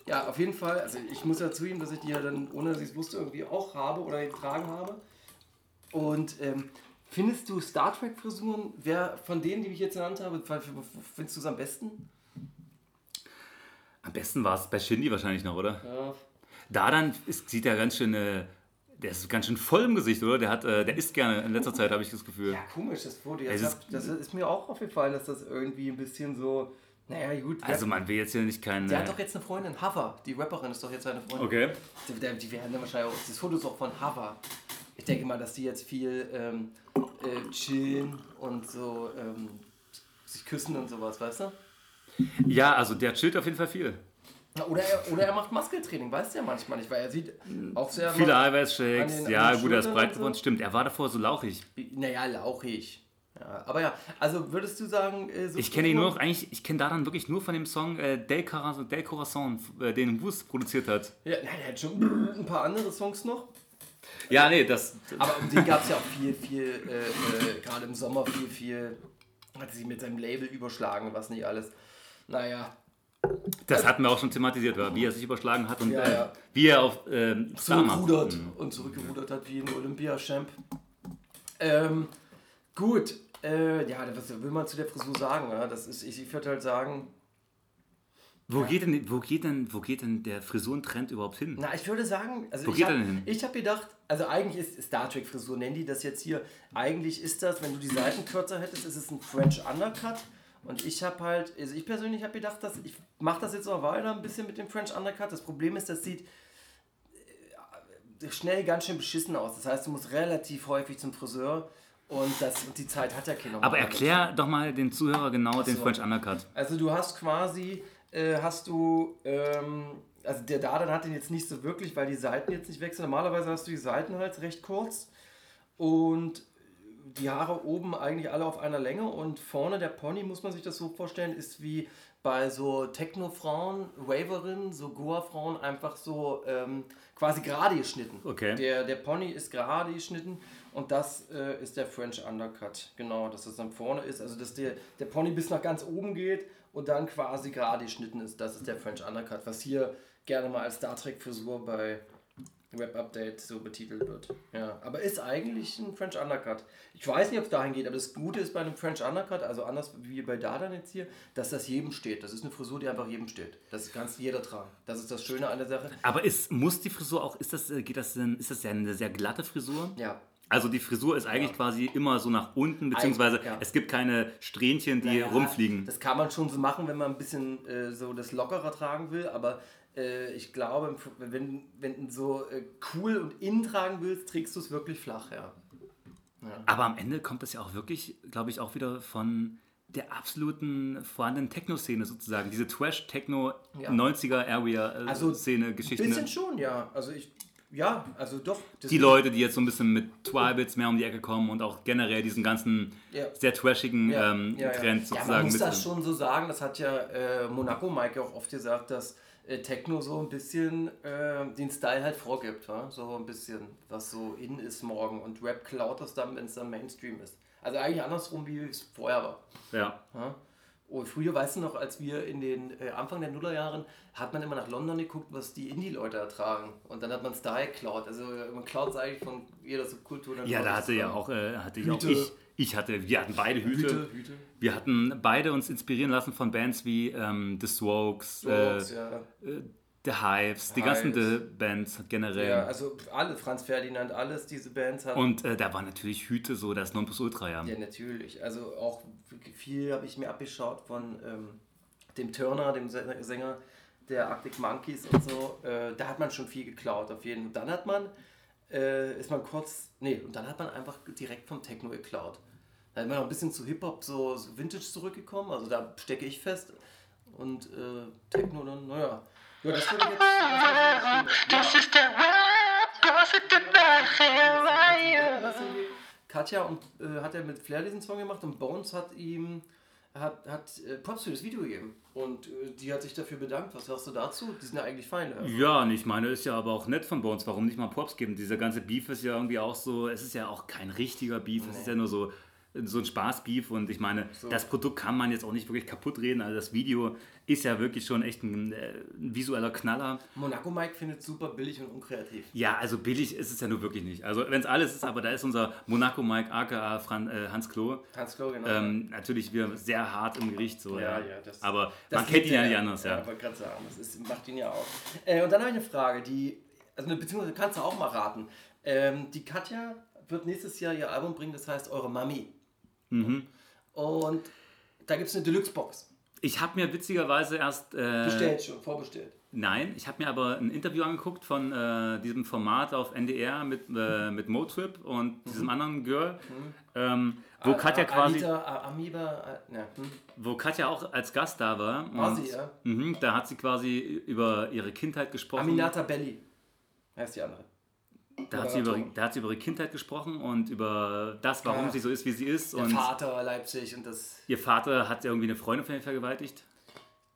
Ja, auf jeden Fall. Also ich muss ja zugeben, dass ich die ja dann, ohne dass ich es wusste, irgendwie auch habe oder getragen habe. Und ähm, findest du Star Trek-Frisuren, wer von denen, die ich jetzt genannt habe, findest du es am besten? Am besten war es bei Shindy wahrscheinlich noch, oder? Ja. Da dann ist, sieht er ganz schön, äh, der ist ganz schön voll im Gesicht, oder? Der hat, äh, der isst gerne in letzter Zeit, habe ich das Gefühl. Ja, komisch, das Jetzt ist- hab, das ist mir auch aufgefallen, dass das irgendwie ein bisschen so. Naja, gut. Also man will jetzt hier nicht kein. Der hat doch jetzt eine Freundin, Hava. Die Rapperin ist doch jetzt seine Freundin. okay. Die, die, werden dann wahrscheinlich auch. Das Foto ist auch von Hava. Ich denke mal, dass die jetzt viel ähm, äh, chillen und so ähm, sich küssen und sowas, weißt du? Ja, also der chillt auf jeden Fall viel. Oder er, oder er macht Muskeltraining, weißt du ja manchmal nicht, weil er sieht auch sehr. Viele Eiweißshakes. Ja, gut, er ist breit und so. geworden. Stimmt, er war davor so lauchig. Naja, lauchig. Ja, aber ja, also würdest du sagen, äh, so Ich kenne ihn nur noch, eigentlich, ich kenne da dann wirklich nur von dem Song äh, Del, Cara- Del Corazon, äh, den Wus produziert hat. Ja, na, der hat schon ein paar andere Songs noch. Ja, nee, das. Aber um den gab es ja auch viel, viel, äh, äh, gerade im Sommer viel, viel, hat sich mit seinem Label überschlagen, was nicht alles. Naja, Das hatten wir auch schon thematisiert, wie er sich überschlagen hat und Ja, äh, ja. wie er auf ähm, macht. zurückrudert und zurückgerudert hat wie ein Olympiachamp. Ähm, gut, äh, ja, was will man zu der Frisur sagen? Ja? Das ist, ich, ich würde halt sagen, Wo, geht denn, wo, geht denn, wo geht denn der Frisurentrend überhaupt hin? na, ich würde sagen, also Wo ich habe hab gedacht, also eigentlich ist Star Trek Frisur, nennen die das jetzt hier, eigentlich ist das, wenn du die Seiten kürzer hättest, ist es ein French Undercut. Und ich habe halt, also ich persönlich habe gedacht, dass ich mache das jetzt noch weiter ein bisschen mit dem French Undercut. Das Problem ist, das sieht äh, schnell ganz schön beschissen aus. Das heißt, du musst relativ häufig zum Friseur und, das, die Zeit hat ja keiner. Aber erklär doch mal den Zuhörer genau den so. French Undercut. Also du hast quasi, äh, hast du, ähm, also der Dardan hat den jetzt nicht so wirklich, weil die Seiten jetzt nicht wechseln. Normalerweise hast du die Seiten halt recht kurz und die Haare oben eigentlich alle auf einer Länge und vorne der Pony, muss man sich das so vorstellen, ist wie bei so Techno-Frauen, Waverinnen, so Goa-Frauen einfach so ähm, quasi gerade geschnitten. Okay. Der, der Pony ist gerade geschnitten und das äh, ist der French Undercut. Genau, dass das dann vorne ist. Also, dass der, der Pony bis nach ganz oben geht und dann quasi gerade geschnitten ist. Das ist der French Undercut, was hier gerne mal als Star Trek-Frisur bei Web Update so betitelt wird. Ja, aber ist eigentlich ein French Undercut. Ich weiß nicht, ob es dahin geht, aber das Gute ist bei einem French Undercut, also anders wie bei Dardan jetzt hier, dass das jedem steht. Das ist eine Frisur, die einfach jedem steht. Das kann jeder tragen. Das ist das Schöne an der Sache. Aber ist, muss die Frisur auch, ist das, äh, geht das denn, ist das ja eine sehr glatte Frisur? Ja, Also die Frisur ist eigentlich Ja. quasi immer so nach unten, beziehungsweise ja. es gibt keine Strähnchen, die Naja, rumfliegen. Das kann man schon so machen, wenn man ein bisschen äh, so das lockerer tragen will, aber äh, ich glaube, wenn, wenn du so äh, cool und innen tragen willst, trägst du es wirklich flach, ja. Aber am Ende kommt das ja auch wirklich, glaube ich, auch wieder von der absoluten vorhandenen Techno-Szene sozusagen. Diese Trash-Techno Ja. 90er Area äh, Also, bisschen schon, ja. Also ich, ja, also doch. Die Leute, die jetzt so ein bisschen mit Twibits mehr um die Ecke kommen und auch generell diesen ganzen Ja. sehr trashigen Ja, ähm, ja, ja. Trend Ja, sozusagen man muss das schon so sagen, das hat ja äh, Monaco Mike auch oft gesagt, dass Techno so ein bisschen äh, den Style halt vorgibt, wa? so ein bisschen, was so in ist morgen und Rap klaut das dann, wenn es dann Mainstream ist. Also eigentlich andersrum, wie es vorher war. Ja. Ja? Und früher, weißt du noch, als wir in den äh, Anfang der Nullerjahren, hat man immer nach London geguckt, was die Indie-Leute ertragen. Und dann hat man Style geklaut. Also äh, man klaut es eigentlich von jeder Subkultur. dann Ja, da hatte ja auch, äh, hatte ich auch ich. Ich hatte, wir hatten beide Hüte. Hüte, Hüte. Wir hatten beide uns inspirieren lassen von Bands wie ähm, The Strokes, Strokes, äh, ja. äh, The Hives, die ganzen. The Bands generell. Ja, also alle, Franz Ferdinand, alles diese Bands hatten. Und äh, da war natürlich Hüte so das Nonplusultra, ja. ja, natürlich. Also auch viel habe ich mir abgeschaut von ähm, dem Turner, dem Sä- Sänger der Arctic Monkeys und so. Äh, da hat man schon viel geklaut, auf jeden Fall. Und dann hat man, äh, ist man kurz, nee, und dann hat man einfach direkt vom Techno geklaut. Da ist man noch ein bisschen zu Hip-Hop, so, so Vintage zurückgekommen. Also da stecke ich fest. Und äh, Techno dann, naja. Ja, das jetzt. Das ist der Rap, das ist der Nachher. Katja und äh, hat er mit Flair diesen Song gemacht und Bones hat ihm hat, hat äh, Props für das Video gegeben und äh, die hat sich dafür bedankt. Was sagst du dazu? Die sind ja eigentlich fein. Ja. Ja, und ich meine, ist ja aber auch nett von Bones. Warum nicht mal Props geben? Dieser ganze Beef ist ja irgendwie auch so, es ist ja auch kein richtiger Beef, es ist ja nur so, so ein Spaß-Beef und ich meine, das Produkt kann man jetzt auch nicht wirklich kaputt reden. Also das Video ist ja wirklich schon echt ein, äh, ein visueller Knaller. Monaco Mike findet es super billig und unkreativ. Ja, also billig ist es ja nur wirklich nicht. Also wenn es alles ist, aber da ist unser Monaco Mike aka Fran, äh, Hans Klo. Hans Klo, genau. Ähm, natürlich wieder sehr hart im Gericht. So, Ja, ja, ja, das- aber Das man kennt ihn ja nicht er. anders. Ja, Ja. wollte gerade sagen, das ist, macht ihn ja auch. Äh, und dann habe ich eine Frage, die, also beziehungsweise kannst du auch mal raten. Ähm, die Katja wird nächstes Jahr ihr Album bringen, das heißt Eure Mami. Mhm. Und da gibt es eine Deluxe-Box. Ich habe mir witzigerweise erst... Äh, Bestellt schon, vorbestellt. Nein, ich habe mir aber ein Interview angeguckt von äh, diesem Format auf NDR mit, äh, mit Motrip und diesem anderen Girl, ähm, wo A- Katja A- quasi, Anita, A- Amoeba, äh, ja, hm. wo Katja auch als Gast da war. War und, sie, ja? Mhm, da hat sie quasi über ihre Kindheit gesprochen. Aminata Belli heißt die andere. Da hat, sie über, da hat sie über ihre Kindheit gesprochen und über das, warum Ja. sie so ist, wie sie ist. Der Und Vater Leipzig und das. ihr Vater hat irgendwie eine Freundin von ihr vergewaltigt.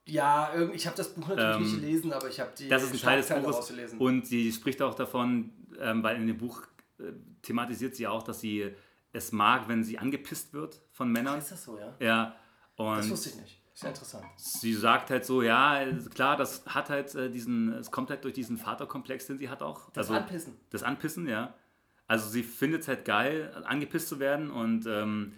Ja, ich habe das Buch natürlich Ähm, nicht gelesen, aber ich habe die Das ist ein Teil des Buches. Und sie spricht auch davon, ähm, weil in dem Buch äh, thematisiert sie auch, dass sie es mag, wenn sie angepisst wird von Männern. ist das so, ja? Ja. Das Und wusste ich nicht. Ist ja interessant. sie sagt halt so, ja, klar, das hat halt äh, diesen, es kommt halt durch diesen Vaterkomplex, den sie hat auch. Das also, Anpissen. Das Anpissen, ja. Also sie findet es halt geil, angepisst zu werden und ähm,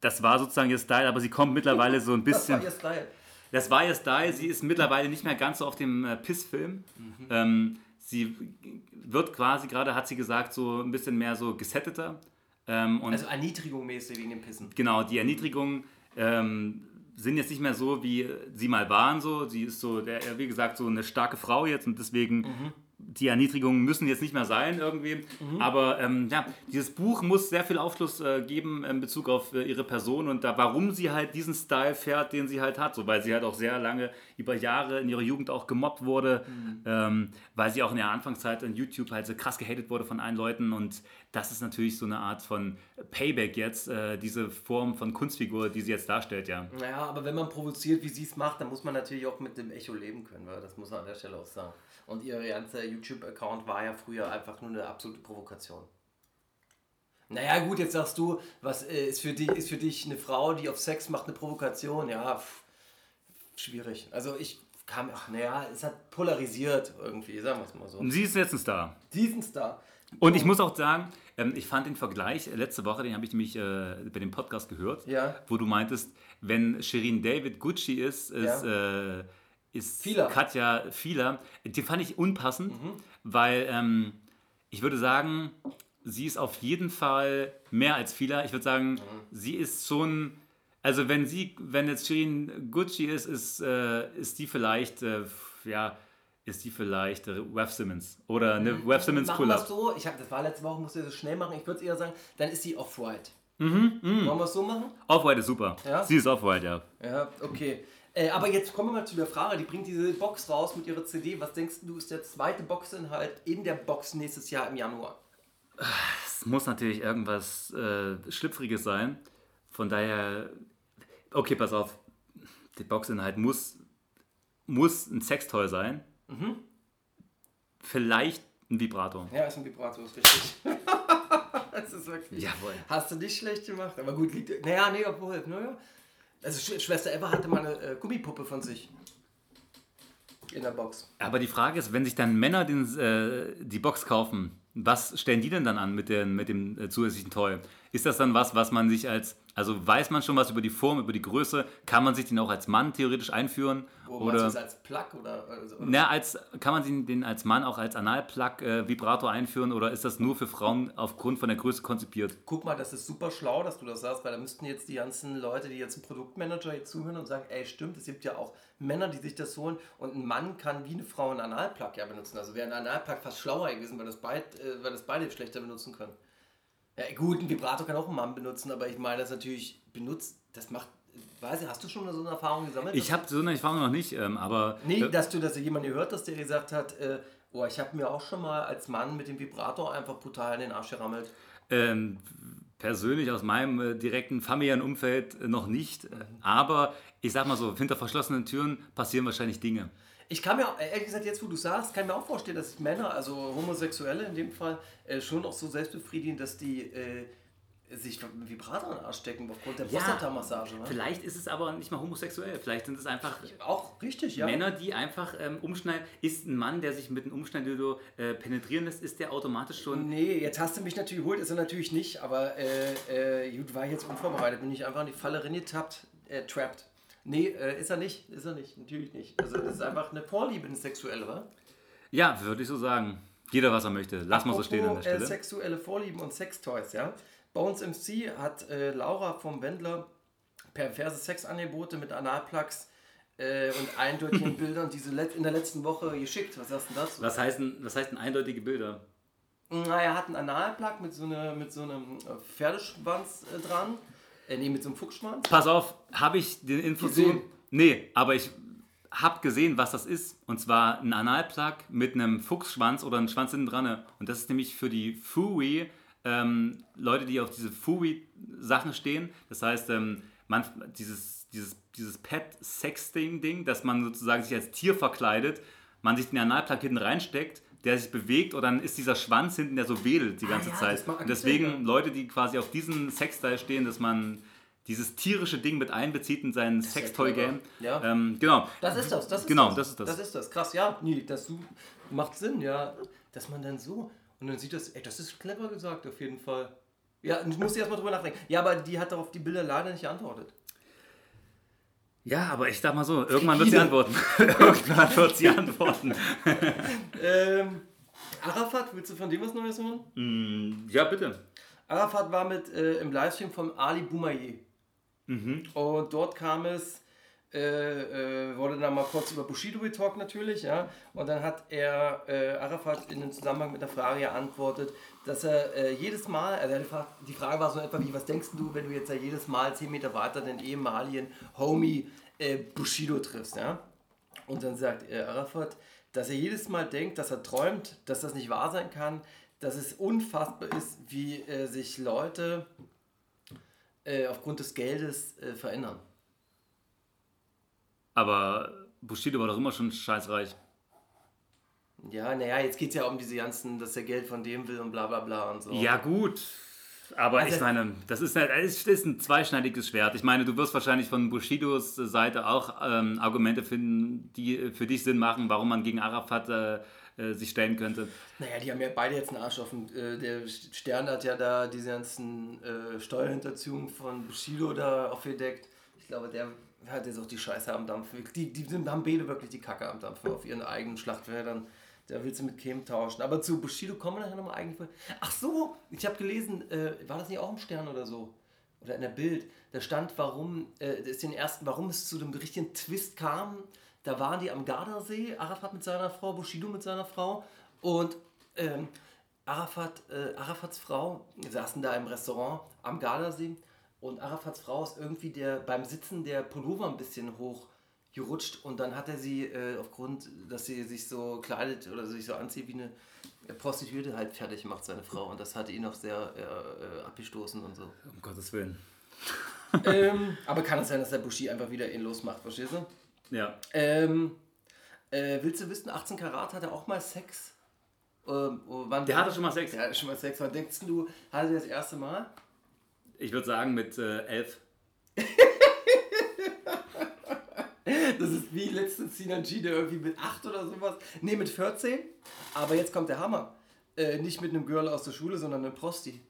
das war sozusagen ihr Style, aber sie kommt mittlerweile so ein Das war bisschen. ihr Style. Das war ihr Style. Sie ist mittlerweile nicht mehr ganz so auf dem äh, Pissfilm. Ähm, sie wird quasi, gerade hat sie gesagt, so ein bisschen mehr so gesetteter. Ähm, Also Erniedrigung mäßig wegen dem Pissen. genau, die Erniedrigungen ähm, sind jetzt nicht mehr so, wie sie mal waren. So. Sie ist so, wie gesagt, so eine starke Frau jetzt und deswegen die Erniedrigungen müssen jetzt nicht mehr sein irgendwie. Aber ähm, ja, dieses Buch muss sehr viel Aufschluss äh, geben in Bezug auf äh, ihre Person und da, warum sie halt diesen Style fährt, den sie halt hat. So, weil sie halt auch sehr lange, über Jahre in ihrer Jugend auch gemobbt wurde, ähm, weil sie auch in ihrer Anfangszeit in YouTube halt so krass gehatet wurde von allen Leuten und das ist natürlich so eine Art von Payback jetzt, äh, diese Form von Kunstfigur, die sie jetzt darstellt, ja. Naja, aber wenn man provoziert, wie sie es macht, dann muss man natürlich auch mit dem Echo leben können, weil das muss man an der Stelle auch sagen. Und ihr ganzer YouTube-Account war ja früher einfach nur eine absolute Provokation. Naja, gut, jetzt sagst du, was äh, ist, für dich, ist für dich eine Frau, die auf Sex macht, eine Provokation? Ja, pff, schwierig. Also ich kam, ach naja, es hat polarisiert irgendwie, sagen wir es mal so. Sie ist jetzt ein Star. Diesen Star. Und ich muss auch sagen, ähm, ich fand den Vergleich äh, letzte Woche, den habe ich nämlich äh, bei dem Podcast gehört, Ja. wo du meintest, wenn Shirin David Gucci ist, ist, äh, ist Fila. Katja Fila. Den fand ich unpassend, Mhm. weil ähm, ich würde sagen, sie ist auf jeden Fall mehr als Fila. Ich würde sagen, Mhm. sie ist schon. Also wenn sie, wenn jetzt Shirin Gucci ist, ist, äh, ist die vielleicht, äh, ja, ist die vielleicht äh, Wef Simmons oder eine Wef Simmons Mhm. Machen wir so, ich hab, das war letzte Woche, musste ich das schnell machen, ich würde eher sagen, dann ist sie Off-White. Wollen wir es so machen? Off-White ist super. Ja? Sie ist Off-White, ja. Ja, okay. Äh, aber jetzt kommen wir mal zu der Frage, die bringt diese Box raus mit ihrer CD. Was denkst du, ist der zweite Boxinhalt in der Box nächstes Jahr im Januar? Es muss natürlich irgendwas äh, Schlüpfriges sein. Von daher, okay, pass auf. Der Boxinhalt muss, muss ein Sextoy sein. Vielleicht ein Vibrator. Ja, ist ein Vibrator, ist richtig. das ist wirklich. Jawohl. Hast du nicht schlecht gemacht, aber gut, liegt. Naja, nee, obwohl, naja. Also Sch Schwester Eva hatte mal eine äh, Gummipuppe von sich. In der Box. Aber die Frage ist, wenn sich dann Männer den, äh, die Box kaufen, was stellen die denn dann an mit, den, mit dem äh, zusätzlichen Toy? Ist das dann was, was man sich als, also weiß man schon was über die Form, über die Größe? Kann man sich den auch als Mann theoretisch einführen? Du Oder, das als Plug oder. Also, oder na, als, kann man sich den als Mann auch als Analplug-Vibrator einführen oder ist das nur für Frauen aufgrund von der Größe konzipiert? Guck mal, das ist super schlau, dass du das sagst, weil da müssten jetzt die ganzen Leute, die jetzt einen Produktmanager hier zuhören und sagen, ey, stimmt, es gibt ja auch Männer, die sich das holen und ein Mann kann wie eine Frau einen Analplug ja benutzen. Also wäre ein Analplug fast schlauer gewesen, weil das, beid, äh, weil das beide schlechter benutzen können. Ja, gut, ein Vibrator kann auch ein Mann benutzen, aber ich meine, das natürlich benutzt, das macht, weiß ich, hast du schon so eine Erfahrung gesammelt? Ich habe so eine Erfahrung noch nicht, ähm, aber Nee, äh, dass du das jemand gehört hast, der gesagt hat, äh, oh, ich habe mir auch schon mal als Mann mit dem Vibrator einfach brutal in den Arsch gerammelt. Ähm, persönlich aus meinem äh, direkten familiären Umfeld äh, noch nicht. Äh, aber ich sag mal so, hinter verschlossenen Türen passieren wahrscheinlich Dinge. Ich kann mir, auch- ehrlich gesagt, jetzt wo du sagst, kann ich mir auch vorstellen, dass Männer, also Homosexuelle in dem Fall, äh, schon auch so selbstbefriedigen, dass die äh, sich Vibrator in den Arsch stecken aufgrund der Ja, Prostata-Massage. Ne? Vielleicht ist es aber nicht mal homosexuell. Vielleicht sind es einfach Auch richtig, ja. Männer, die einfach ähm, umschneiden. Ist ein Mann, der sich mit einem Umschneidildo äh, penetrieren lässt, ist der automatisch schon. Nee, jetzt hast du mich natürlich geholt, ist er natürlich nicht, aber äh, äh, gut, war ich jetzt unvorbereitet, bin ich einfach in die Falle reingetappt, äh, trapped. Nee, äh, ist er nicht, ist er nicht, natürlich nicht. Also das ist einfach eine Vorliebe, eine sexuelle, wa? Ja, würde ich so sagen. Jeder, was er möchte. Lass mal so stehen an der Apropos, Äh, Stelle. sexuelle Vorlieben und Sextoys, ja. Bones MC hat äh, Laura vom Wendler perverse Sexangebote mit Analplugs äh, und eindeutigen Bildern diese let in der letzten Woche geschickt. Was sagst du dazu? Was heißen, was heißen eindeutige Bilder? Na, er hat einen Analplug mit so, eine, mit so einem äh, Pferdeschwanz äh, dran. Äh, nee, mit so einem Fuchsschwanz. Pass auf, habe ich den Info zu? Nee, aber ich habe gesehen, was das ist. Und zwar ein Analplug mit einem Fuchsschwanz oder einem Schwanz hinten dran. Und das ist nämlich für die Fui, ähm, Leute, die auf diese Fui-Sachen stehen. Das heißt, ähm, man, dieses, dieses, dieses Pet-Sexting-Ding, dass man sozusagen sich als Tier verkleidet, man sich den Analplug hinten reinsteckt, der sich bewegt und dann ist dieser Schwanz hinten, der so wedelt die ganze ja, Zeit. Und deswegen ja. Leute, die quasi auf diesen Sexstyle stehen, dass man dieses tierische Ding mit einbezieht in sein Sextoy-Game. Ja. Ähm, genau. Das ist das, das ist Genau, das. das ist das. Das ist das. Krass, ja. Nee, das macht Sinn, ja. Dass man dann so. Und dann sieht das, ey, das ist clever gesagt, auf jeden Fall. Ja, ich muss erstmal drüber nachdenken. Ja, aber die hat darauf die Bilder leider nicht geantwortet. Ja, aber ich sag mal so, irgendwann wird sie antworten. irgendwann wird sie antworten. Ähm, Arafat, willst du von dem was Neues hören? Ja, bitte. Arafat war mit äh, im Livestream von Ali Boumaier. Und dort kam es, äh, äh, wurde dann mal kurz über Bushido getalkt natürlich, ja. Und dann hat er äh, Arafat in dem Zusammenhang mit der Frage geantwortet, dass er äh, jedes Mal, also die Frage war so etwa wie, was denkst du, wenn du jetzt ja jedes Mal 10 Meter weiter den ehemaligen Homie äh, Bushido triffst, ja? Und dann sagt äh, Arafat, dass er jedes Mal denkt, dass er träumt, dass das nicht wahr sein kann, dass es unfassbar ist, wie äh, sich Leute äh, aufgrund des Geldes äh, verändern. Aber Bushido war doch immer schon scheißreich. Ja, naja, jetzt geht es ja um diese ganzen, dass er Geld von dem will und bla bla bla und so. Ja, gut. Aber Also- ich meine, das ist, ein- es ist ein zweischneidiges Schwert. Ich meine, du wirst wahrscheinlich von Bushidos Seite auch ähm, Argumente finden, die für dich Sinn machen, warum man gegen Arafat äh, äh, sich stellen könnte. Naja, die haben ja beide jetzt einen Arsch offen. Äh, der Stern hat ja da diese ganzen äh, Steuerhinterziehungen von Bushido da aufgedeckt. Ich glaube, der hat jetzt auch die Scheiße am Dampfen. Die, die sind, haben beide wirklich die Kacke am Dampfen auf ihren eigenen Schlachtfeldern. Da willst du mit Kem tauschen. Aber zu Bushido kommen wir nachher nochmal eigentlich. Ach so, ich habe gelesen, äh, war das nicht auch im Stern oder so? Oder in der Bild. Da stand, warum, äh, ist den ersten, warum es zu dem richtigen Twist kam. Da waren die am Gardasee, Arafat mit seiner Frau, Bushido mit seiner Frau. Und ähm, Arafat, äh, Arafats Frau, saßen da im Restaurant am Gardasee und Arafats Frau ist irgendwie der, beim Sitzen der Pullover ein bisschen hoch gerutscht und dann hat er sie äh, aufgrund, dass sie sich so kleidet oder sich so anzieht wie eine Prostituierte halt fertig macht, seine Frau. Und das hatte ihn auch sehr äh, äh, abgestoßen und so. Um Gottes Willen. ähm, aber kann es sein, dass der Bushi einfach wieder ihn losmacht, verstehst du? Ja. Ähm, äh, willst du wissen, 18 Karat hatte auch mal Sex? Ähm, oh, Der hatte schon mal Sex. Der hatte schon mal Sex. Wann denkst du, hatte der das erste Mal? Ich würde sagen mit äh, elf. Das ist wie letztens Sinan G, der irgendwie mit 8 oder sowas. Nee, mit 14. Aber jetzt kommt der Hammer. Äh, nicht mit einem Girl aus der Schule, sondern einem Prosti.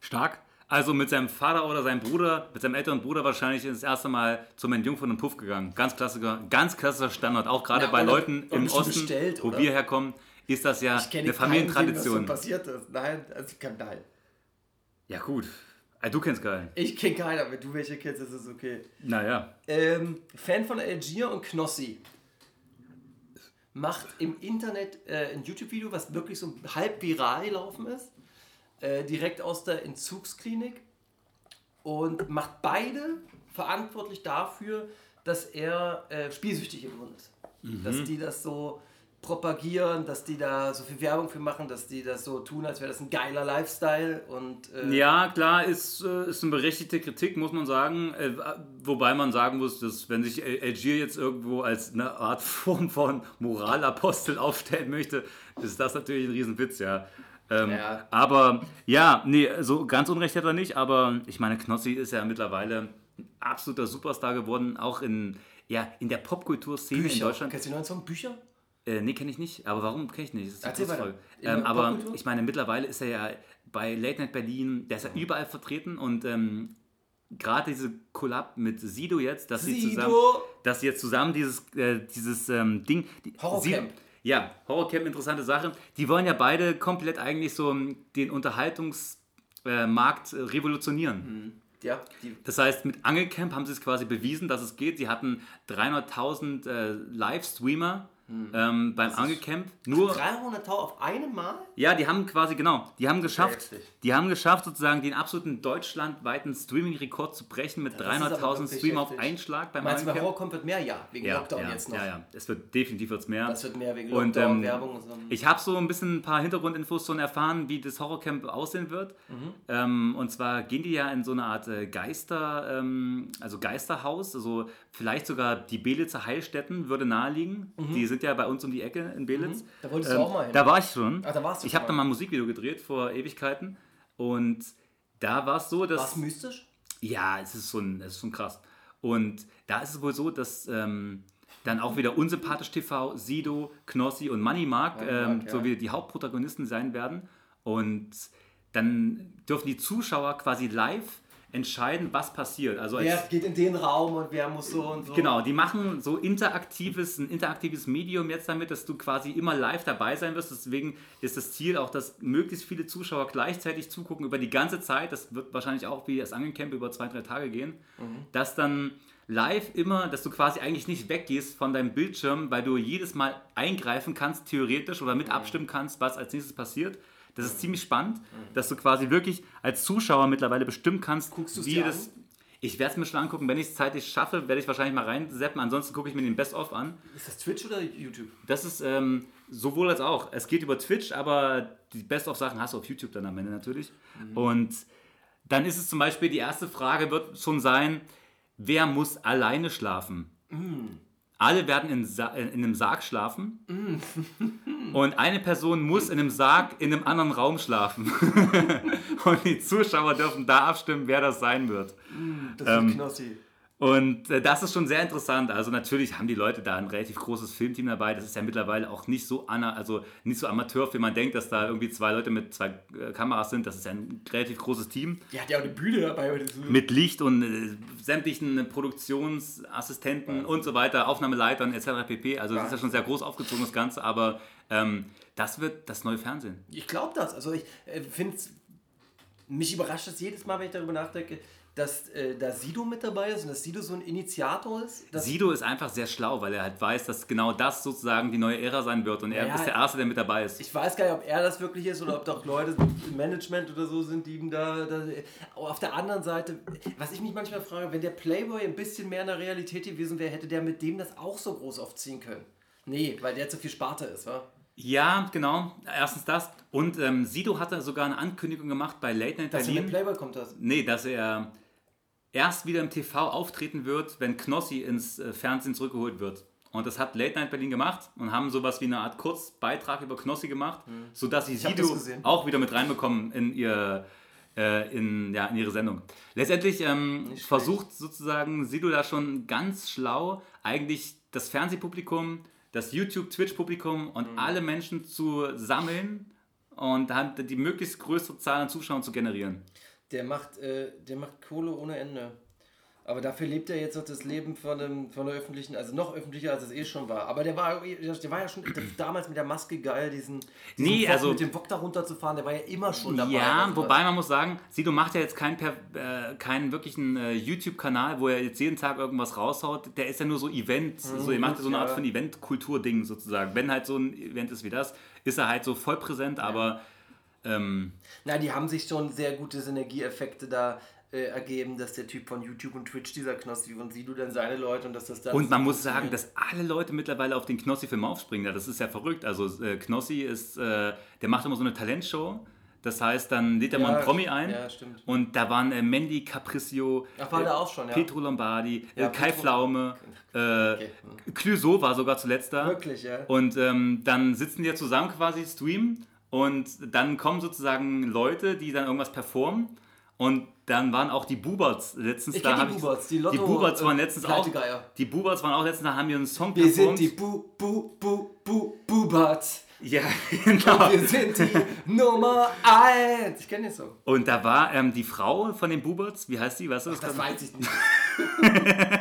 Stark. Also mit seinem Vater oder seinem Bruder, mit seinem älteren Bruder wahrscheinlich das erste Mal zum Entjungfern und Puff gegangen. Ganz klassischer, ganz klassischer Standard. Auch gerade Na, bei Leuten im Osten, bestellt, wo oder? wir herkommen, ist das ja Ich kenne eine keinen, dem das so Familientradition. passiert ist. Nein, also ich kann nein. Ja gut. Ah, Du kennst keinen. Ich kenne keiner. Wenn du welche kennst, ist es okay. Naja. Ähm, Fan von Algier und Knossi. Macht im Internet äh, ein YouTube-Video, was wirklich so halb viral gelaufen ist. Äh, direkt aus der Entzugsklinik. Und macht beide verantwortlich dafür, dass er äh, spielsüchtig geworden ist. Dass die das so propagieren, dass die da so viel Werbung für machen, dass die das so tun, als wäre das ein geiler Lifestyle. Und, äh, Ja, klar, ist, äh, ist eine berechtigte Kritik, muss man sagen. Äh, Wobei man sagen muss, dass wenn sich Algier jetzt irgendwo als eine Art Form von Moralapostel aufstellen möchte, ist das natürlich ein Riesenwitz, ja. Ähm, Ja. Aber ja, nee, so ganz unrecht hat er nicht, aber ich meine, Knossi ist ja mittlerweile ein absoluter Superstar geworden, auch in, ja, in der Popkulturszene in. Deutschland. Kennst du den neuen Song Bücher? Äh, nee, kenne ich nicht. Aber warum kenne ich nicht? Das ist Erzähl weiter. Ähm, aber ich meine, mittlerweile ist er ja bei Late Night Berlin, der ist ja überall vertreten und ähm, gerade diese Collab mit Sido jetzt, dass sie Sido! zusammen, dass sie jetzt zusammen dieses, äh, dieses ähm, Ding. Die, Horrorcamp. Sie- Ja, Horrorcamp, interessante Sache. Die wollen ja beide komplett eigentlich so ähm, den Unterhaltungsmarkt äh, revolutionieren. Ja, die Das heißt, mit Angelcamp haben sie es quasi bewiesen, dass es geht. Sie hatten 300.000 äh, Live-Streamer ähm, beim Angelcamp. Nur, 300.000 auf einmal? ja, die haben quasi, genau, die haben geschafft, die haben geschafft, sozusagen den absoluten deutschlandweiten Streaming-Rekord zu brechen mit das ist aber 300.000 wirklich Streamer auf einen Schlag beim Meinst du, bei Angelcamp. Horrorcamp wird mehr? Ja, wegen Ja, Lockdown ja, jetzt noch. ja, ja, es wird definitiv wird's mehr. Das wird mehr wegen Und, Lockdown, ähm, Werbung und so. Ich habe so ein bisschen ein paar Hintergrundinfos schon erfahren, wie das Horrorcamp aussehen wird. Mhm. Ähm, und zwar gehen die ja in so eine Art äh, Geister, ähm, also Geisterhaus, also vielleicht sogar die Belitzer Heilstätten würde naheliegen. Die sind ja bei uns um die Ecke in Belitz. Mhm. Da wolltest du auch mal hin. Da war ich schon. Ach, da warst du ich habe da mal. mal ein Musikvideo gedreht vor Ewigkeiten und da war es so, dass War es mystisch? ja, es ist schon, es ist schon krass. Und da ist es wohl so, dass ähm, dann auch wieder Unsympathisch TV, Sido, Knossi und Money Mark Money ähm, Mark, ja. so wie die Hauptprotagonisten sein werden. Und dann dürfen die Zuschauer quasi live entscheiden, was passiert. Also als, Wer geht in den Raum und wer muss so und so. Genau, die machen so interaktives, ein interaktives Medium jetzt damit, dass du quasi immer live dabei sein wirst. Deswegen ist das Ziel auch, dass möglichst viele Zuschauer gleichzeitig zugucken über die ganze Zeit. Das wird wahrscheinlich auch wie das Angelcamp über zwei, drei Tage gehen. Dass dann live immer, dass du quasi eigentlich nicht weggehst von deinem Bildschirm, weil du jedes Mal eingreifen kannst, theoretisch, oder mit abstimmen kannst, was als nächstes passiert. Das ist ziemlich spannend, dass du quasi wirklich als Zuschauer mittlerweile bestimmen kannst, Guckst wie das. an? Ich werde es mir schon angucken. Wenn ich es zeitlich schaffe, werde ich wahrscheinlich mal reinseppen. Ansonsten gucke ich mir den Best-of an. Ist das Twitch oder YouTube? Das ist ähm, sowohl als auch. Es geht über Twitch, aber die Best-of-Sachen hast du auf YouTube dann am Ende natürlich. Und dann ist es zum Beispiel, die erste Frage wird schon sein, wer muss alleine schlafen? Alle werden in, Sa in einem Sarg schlafen. Und eine Person muss in einem Sarg in einem anderen Raum schlafen. Und die Zuschauer dürfen da abstimmen, wer das sein wird. Das Ähm, ist Knossi. Und äh, das ist schon sehr interessant. Also natürlich haben die Leute da ein relativ großes Filmteam dabei. Das ist ja mittlerweile auch nicht so ana also nicht so Amateur, wie man denkt, dass da irgendwie zwei Leute mit zwei äh, Kameras sind. Das ist ja ein relativ großes Team Die hat ja auch eine Bühne dabei. mit Licht und äh, sämtlichen Produktionsassistenten und so weiter, Aufnahmeleitern etc. pp. Also das ist ja schon sehr groß aufgezogen das Ganze, aber ähm, das wird das neue Fernsehen. Ich glaube das. Also ich äh, finde es, mich überrascht es jedes Mal, wenn ich darüber nachdenke, dass äh, da Sido mit dabei ist und dass Sido so ein Initiator ist? Sido ist einfach sehr schlau, weil er halt weiß, dass genau das sozusagen die neue Ära sein wird und er Ja, ist der Erste, der mit dabei ist. Ich weiß gar nicht, ob er das wirklich ist oder ob doch Leute im Management oder so sind, die ihm da, da. Auf der anderen Seite, was ich mich manchmal frage, wenn der Playboy ein bisschen mehr in der Realität gewesen wäre, hätte der mit dem das auch so groß aufziehen können. Nee, weil der zu viel Sparte ist, wa? Ja, genau. Erstens das. Und ähm, Sido hatte sogar eine Ankündigung gemacht bei Late Night Dass er Berlin. Playboy kommt das. Nee, dass er erst wieder im TV auftreten wird, wenn Knossi ins äh, Fernsehen zurückgeholt wird. Und das hat Late Night Berlin gemacht und haben sowas wie eine Art Kurzbeitrag über Knossi gemacht, sodass sie Mhm. Sido auch wieder mit reinbekommen in, ihr, äh, in, ja, in ihre Sendung. Letztendlich ähm, versucht sozusagen Sido da schon ganz schlau eigentlich das Fernsehpublikum, das YouTube-Twitch-Publikum und Mhm. alle Menschen zu sammeln und dann die möglichst größere Zahl an Zuschauern zu generieren. Der macht, äh, der macht Kohle ohne Ende. Aber dafür lebt er jetzt noch das Leben von, einem, von der öffentlichen, also noch öffentlicher, als es eh schon war. Aber der war, der war ja schon damals mit der Maske geil, diesen, diesen Nee, also- mit dem Wok da runterzufahren, der war ja immer schon dabei. Ja, wobei man muss sagen, Sido macht ja jetzt keinen, äh, keinen wirklichen äh, YouTube-Kanal, wo er jetzt jeden Tag irgendwas raushaut. Der ist ja nur so Event, so, er macht ja so eine Art Mhm, ja. von Event-Kultur-Ding sozusagen. Wenn halt so ein Event ist wie das, ist er halt so voll präsent, aber ähm, Na, die haben sich schon sehr gute Synergieeffekte da äh, ergeben, dass der Typ von YouTube und Twitch, dieser Knossi und Sido dann seine Leute und dass das dann. und man muss sagen, dass alle Leute mittlerweile auf den Knossi-Film aufspringen. Ja, das ist ja verrückt. Also äh, Knossi ist, äh, der macht immer so eine Talentshow. Das heißt, dann lädt er mal einen Promi ein. Ja, stimmt. Und da waren äh, Mandy Capriccio, Ach, war äh, auch schon, ja. Petro Lombardi, Ja, äh, Kai Petro- Pflaume, äh, Okay. Clouseau war sogar zuletzt da. Wirklich, ja. Und ähm, dann sitzen die ja zusammen quasi, streamen und dann kommen sozusagen Leute, die dann irgendwas performen. Und dann waren auch die Buberts letztens Ich da. die Buberts, die die Lotto- Buberts waren letztens auch. Die Buberts waren auch letztens da, haben wir einen Song Wir sind performt. die Bu, Bu, Bu, Bu, Buberts. ja, genau. Wir sind die Nummer 1. Ich kenne den Song. Und da war ähm, die Frau von den Buberts, wie heißt die? Weißt du das? Das weiß ich nicht.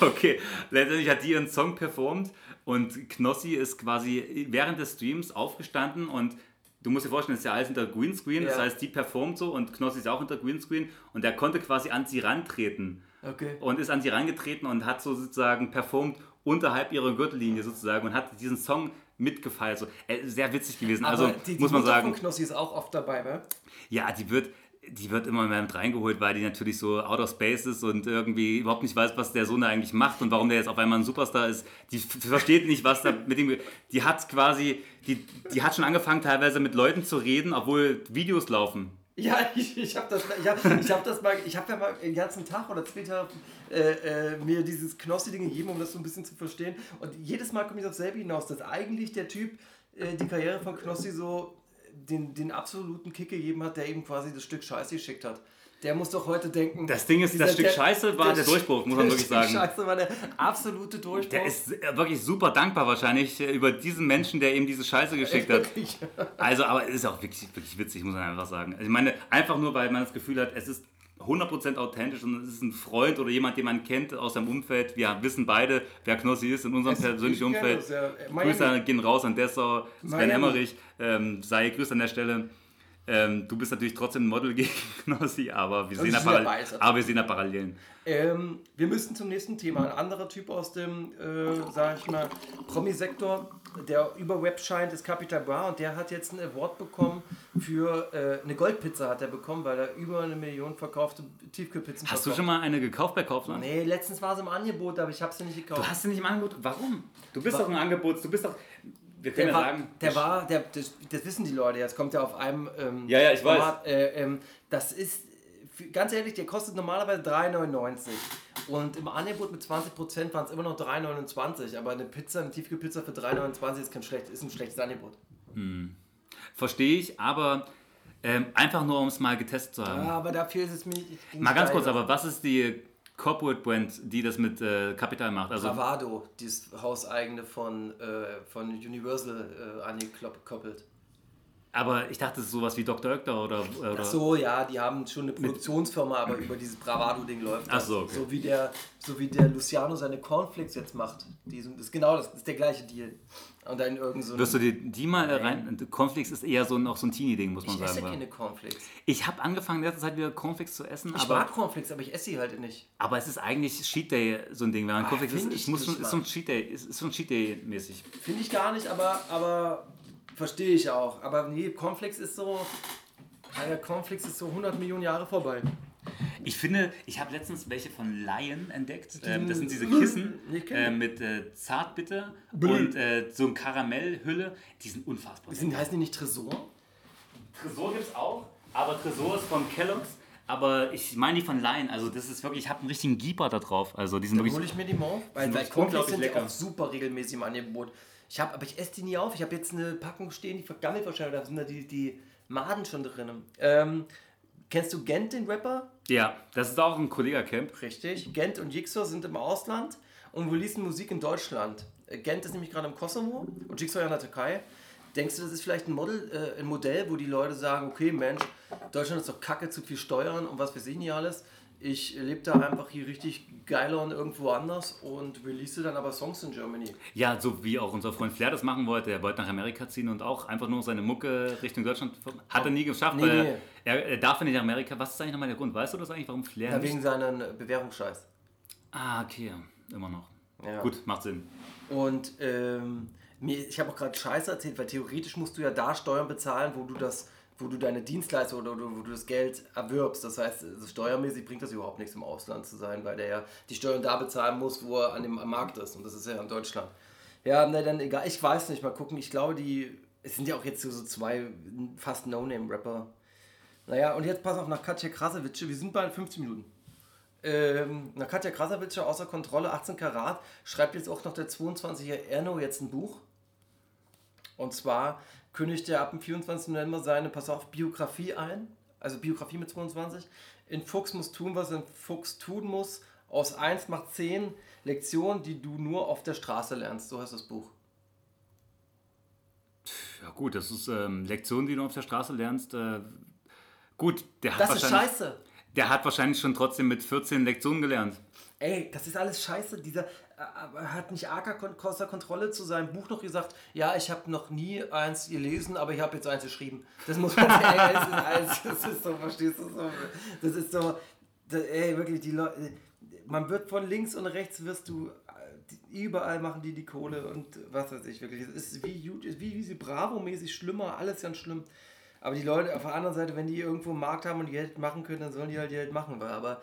Okay, letztendlich hat die ihren Song performt und Knossi ist quasi während des Streams aufgestanden und du musst dir vorstellen, das ist ja alles hinter Greenscreen, das Ja. heißt, die performt so und Knossi ist auch hinter Greenscreen und er konnte quasi an sie rantreten Okay. und ist an sie rangetreten und hat so sozusagen performt unterhalb ihrer Gürtellinie sozusagen und hat diesen Song mitgefeiert. So, äh, sehr witzig gewesen. Also Aber die, die muss man Mutter sagen, von Knossi ist auch oft dabei, wa? ja, die wird, die wird immer mehr mit reingeholt, weil die natürlich so out of space ist und irgendwie überhaupt nicht weiß, was der Sohn da eigentlich macht und warum der jetzt auf einmal ein Superstar ist. Die versteht nicht, was da mit dem. Die hat quasi, die, die hat schon angefangen, teilweise mit Leuten zu reden, obwohl Videos laufen. Ja, ich, ich habe das, ich hab, ich hab das mal, ich habe ja mal den ganzen Tag oder zwei Tage äh, äh, mir dieses Knossi-Ding gegeben, um das so ein bisschen zu verstehen. Und jedes Mal komme ich aufs selbe hinaus, dass eigentlich der Typ äh, die Karriere von Knossi so den, den absoluten Kick gegeben hat, der eben quasi das Stück Scheiße geschickt hat. Der muss doch heute denken. Das Ding ist, das Stück Scheiße war der Durchbruch, muss man der wirklich Stück sagen. Scheiße war der absolute Durchbruch. Der ist wirklich super dankbar wahrscheinlich äh, über diesen Menschen, der ihm diese Scheiße geschickt hat. Also, aber es ist auch wirklich, wirklich witzig, muss man einfach sagen. Also ich meine, einfach nur, weil man das Gefühl hat, es ist 100% authentisch und es ist ein Freund oder jemand, den man kennt aus seinem Umfeld. Wir wissen beide, wer Knossi ist in unserem Es- persönlichen Umfeld. das, ja. Äh. Grüße gehen raus an Dessau, Sven. Emmerich. Ähm, sei grüßt an der Stelle. Ähm, du bist natürlich trotzdem ein Model gegen Knossi, aber wir, Also sehen da, sind ja Paral beides. aber wir sehen da Parallelen. Ähm, wir müssen zum nächsten Thema. Ein anderer Typ aus dem, äh, sag ich mal, Promi-Sektor, der über Web scheint, ist Capital Bra und der hat jetzt einen Award bekommen für äh, eine Goldpizza hat er bekommen, weil er über eine Million verkaufte Tiefkühlpizzen Hast du verkauft. schon mal eine gekauft bei Kaufland? Nee, letztens war sie im Angebot, aber ich habe sie nicht gekauft. Du hast sie nicht im Angebot? Warum? Du bist doch ein Angebot, du bist doch. Wir können der ja war, sagen. der war, der, das, das wissen die Leute, jetzt kommt er auf einem ähm, Ja, ja, ich weiß. Äh, ähm, das ist, ganz ehrlich, der kostet normalerweise 3,99 und im Angebot mit 20% waren es immer noch 3,29, aber eine Pizza, eine Tiefkühlpizza für 3,29 ist, kein schlecht, ist ein schlechtes Angebot. Verstehe ich, aber ähm, einfach nur, um es mal getestet zu haben. Ja, aber dafür ist es mir. Mal ganz kurz, aber was ist die Corporate Brand, die das mit äh, Kapital macht? Also, Bravado, dieses hauseigene von, äh, von Universal äh, angekoppelt. Aber ich dachte, es ist sowas wie Dr. Oetker oder. oder Ach so, ja, die haben schon eine Produktionsfirma, aber über dieses Bravado-Ding läuft Ach das. so, okay. so wie der, so wie der Luciano seine Cornflakes jetzt macht. Die sind, das ist genau das, das ist der gleiche Deal. Und dann irgend so Wirst du die, die mal äh, rein. Cornflakes ist eher so, ein- auch so ein Teenie-Ding, muss man ich esse sagen. keine weil- Cornflakes. Ich habe angefangen, in letzter Zeit wieder Cornflakes zu essen, Ich aber, mag Cornflakes, aber ich esse sie halt nicht. aber es ist eigentlich Cheat Day so ein Ding. Wenn man Ah, Cornflakes isst, ich muss schon, ist so ein Cheat Day, ist, ist so ein Cheat Day mäßig. Finde ich gar nicht, aber, aber verstehe ich auch. Aber nee, Cornflakes ist so. Alter, Cornflakes ist so 100 Millionen Jahre vorbei. Ich finde, ich habe letztens welche von Lion entdeckt. Ähm, das sind diese Mm, Kissen äh, die. mit äh, Zartbitter und äh, so ein Karamellhülle. Die sind unfassbar. Sind, heißen die nicht Tresor? Tresor gibt es auch, aber Tresor ist von Kellogg's. Aber ich meine die von Lion. Also das ist wirklich, ich habe einen richtigen Geeper da drauf. Also die sind Dann wirklich. hole ich mir die mal. Weil, wirklich Cornflakes sind lecker. auch super regelmäßig im Angebot. Ich hab, aber ich esse die nie auf. Ich habe jetzt eine Packung stehen, die vergammelt wahrscheinlich. Da sind da die, die Maden schon drin. Ähm, kennst du Gent, den Rapper? Ja, das ist auch ein Kollega-Camp. Richtig. Gent und Jigsaw sind im Ausland und releasen Musik in Deutschland. Äh, Gent ist nämlich gerade im Kosovo und Jigsaw ja in der Türkei. Denkst du, das ist vielleicht ein, Model, äh, ein Modell, wo die Leute sagen, okay, Mensch, Deutschland ist doch kacke, zu viel Steuern und was weiß ich nicht alles. Ich lebe da einfach hier richtig geiler und irgendwo anders und release dann aber Songs in Germany. Ja, so wie auch unser Freund Flair das machen wollte. Er wollte nach Amerika ziehen und auch einfach nur seine Mucke Richtung Deutschland. Hat er nie geschafft, Nee, weil nee. Er, er darf nicht nach Amerika. Was ist eigentlich nochmal der Grund? Weißt du das eigentlich, warum Flair Ja, wegen seinen Bewährungsscheiß. Ah, okay, immer noch. Ja. Gut, macht Sinn. Und ähm, mir, ich habe auch gerade Scheiße erzählt, weil theoretisch musst du ja da Steuern bezahlen, wo du das, wo du deine Dienstleistung oder, wo du das Geld erwirbst. Das heißt, also steuermäßig bringt das überhaupt nichts im Ausland zu sein, weil der ja die Steuern da bezahlen muss, wo er an dem am Markt ist. Und das ist ja in Deutschland. Ja, ne, dann egal. Ich weiß nicht, mal gucken. Ich glaube, die. Es sind ja auch jetzt so, zwei fast No-Name-Rapper. Naja, und jetzt pass auf nach Katja Krasowitsche. Wir sind bei 15 Minuten. Ähm, na, Katja Krasavitscher außer Kontrolle, 18 Karat, schreibt jetzt auch noch der 22er Erno jetzt ein Buch. Und zwar kündigt er ab dem 24. November seine, pass auf, Biografie ein. Also Biografie mit 22. In Fuchs muss tun, was ein Fuchs tun muss. Aus 1 macht 10 Lektionen, die du nur auf der Straße lernst. So heißt das Buch. Ja gut, das ist ähm, Lektion, die du auf der Straße lernst. Äh, gut, der hat, Das ist wahrscheinlich, scheiße. der hat wahrscheinlich schon trotzdem mit 14 Lektionen gelernt. Ey, das ist alles scheiße. Dieser hat nicht Kon- Costa Kontrolle zu seinem Buch noch gesagt, ja, ich habe noch nie eins gelesen, aber ich habe jetzt eins geschrieben. Das muss man sagen, das ist, so, verstehst du so? Das ist so, das, ey, wirklich, die Leute, man wird von links und rechts wirst du, äh, überall machen die die Kohle und was weiß ich, wirklich. Es ist wie, wie, wie sie Bravo-mäßig schlimmer, alles ganz schlimm. Aber die Leute auf der anderen Seite, wenn die irgendwo einen Markt haben und Geld machen können, dann sollen die halt Geld machen. Aber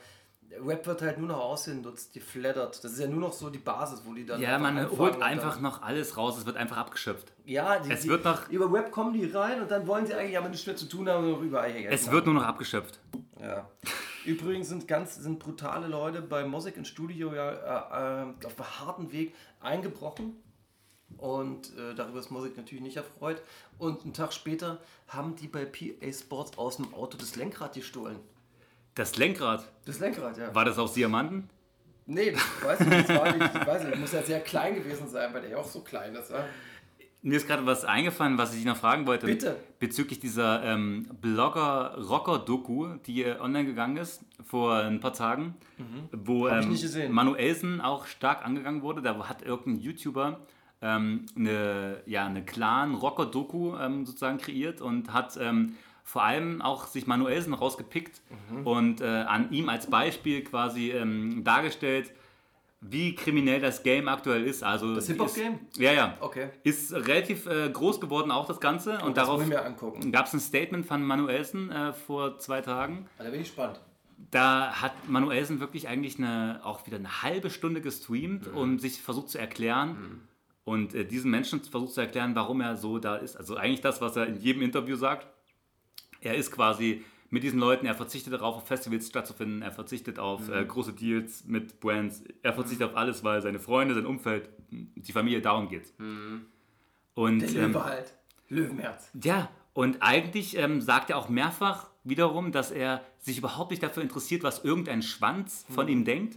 Rap wird halt nur noch ausgenutzt, die flattert. Das ist ja nur noch so die Basis, wo die dann. Ja, man holt einfach noch alles raus, es wird einfach abgeschöpft. ja, die, es die, wird noch- Über Rap kommen die rein und dann wollen sie eigentlich aber nichts mehr zu tun haben und noch überall Geld Es wird nur noch abgeschöpft. Ja. Übrigens sind ganz sind brutale Leute bei Musik im Studio ja äh, äh, auf einem harten Weg eingebrochen. Und äh, darüber ist Musik natürlich nicht erfreut. Und einen Tag später haben die bei PA Sports aus dem Auto das Lenkrad gestohlen. Das Lenkrad, Das Lenkrad, ja. war das aus Diamanten? Nee, das weiß ich nicht. Das war nicht ich weiß nicht, muss ja sehr klein gewesen sein, weil der ja auch so klein ist. Ja? Mir ist gerade was eingefallen, was ich dich noch fragen wollte. Bitte. Bezüglich dieser ähm, Blogger-Rocker-Doku, die äh, online gegangen ist vor ein paar Tagen, wo Mhm. Ich ähm. Manuelsen auch stark angegangen wurde. Da hat irgendein YouTuber ähm, eine, ja, eine Clan-Rocker-Doku ähm, sozusagen kreiert und hat ähm, vor allem auch sich Manuelsen rausgepickt Mhm. und äh, an ihm als Beispiel quasi ähm, dargestellt, wie kriminell das Game aktuell ist. Also Das Hip-Hop-Game? Ja, ja. Okay. Ist relativ äh, groß geworden, auch das Ganze. Und das darauf wollen wir angucken. gab es ein Statement von Manuelsen äh, vor zwei Tagen. Da bin ich gespannt. Da hat Manuelsen wirklich eigentlich eine, auch wieder eine halbe Stunde gestreamt Mhm. und sich versucht zu erklären. Und äh, diesen Menschen versucht zu erklären, warum er so da ist. Also eigentlich das, was er in jedem Interview sagt. Er ist quasi mit diesen Leuten, er verzichtet darauf, auf Festivals stattzufinden, er verzichtet auf Mhm. äh, große Deals mit Brands, er verzichtet auf alles, weil seine Freunde, sein Umfeld, die Familie, darum geht. Und Mhm. Der ähm, Löwe halt. Löwenherz. ja, und eigentlich ähm, sagt er auch mehrfach wiederum, dass er sich überhaupt nicht dafür interessiert, was irgendein Schwanz von ihm denkt.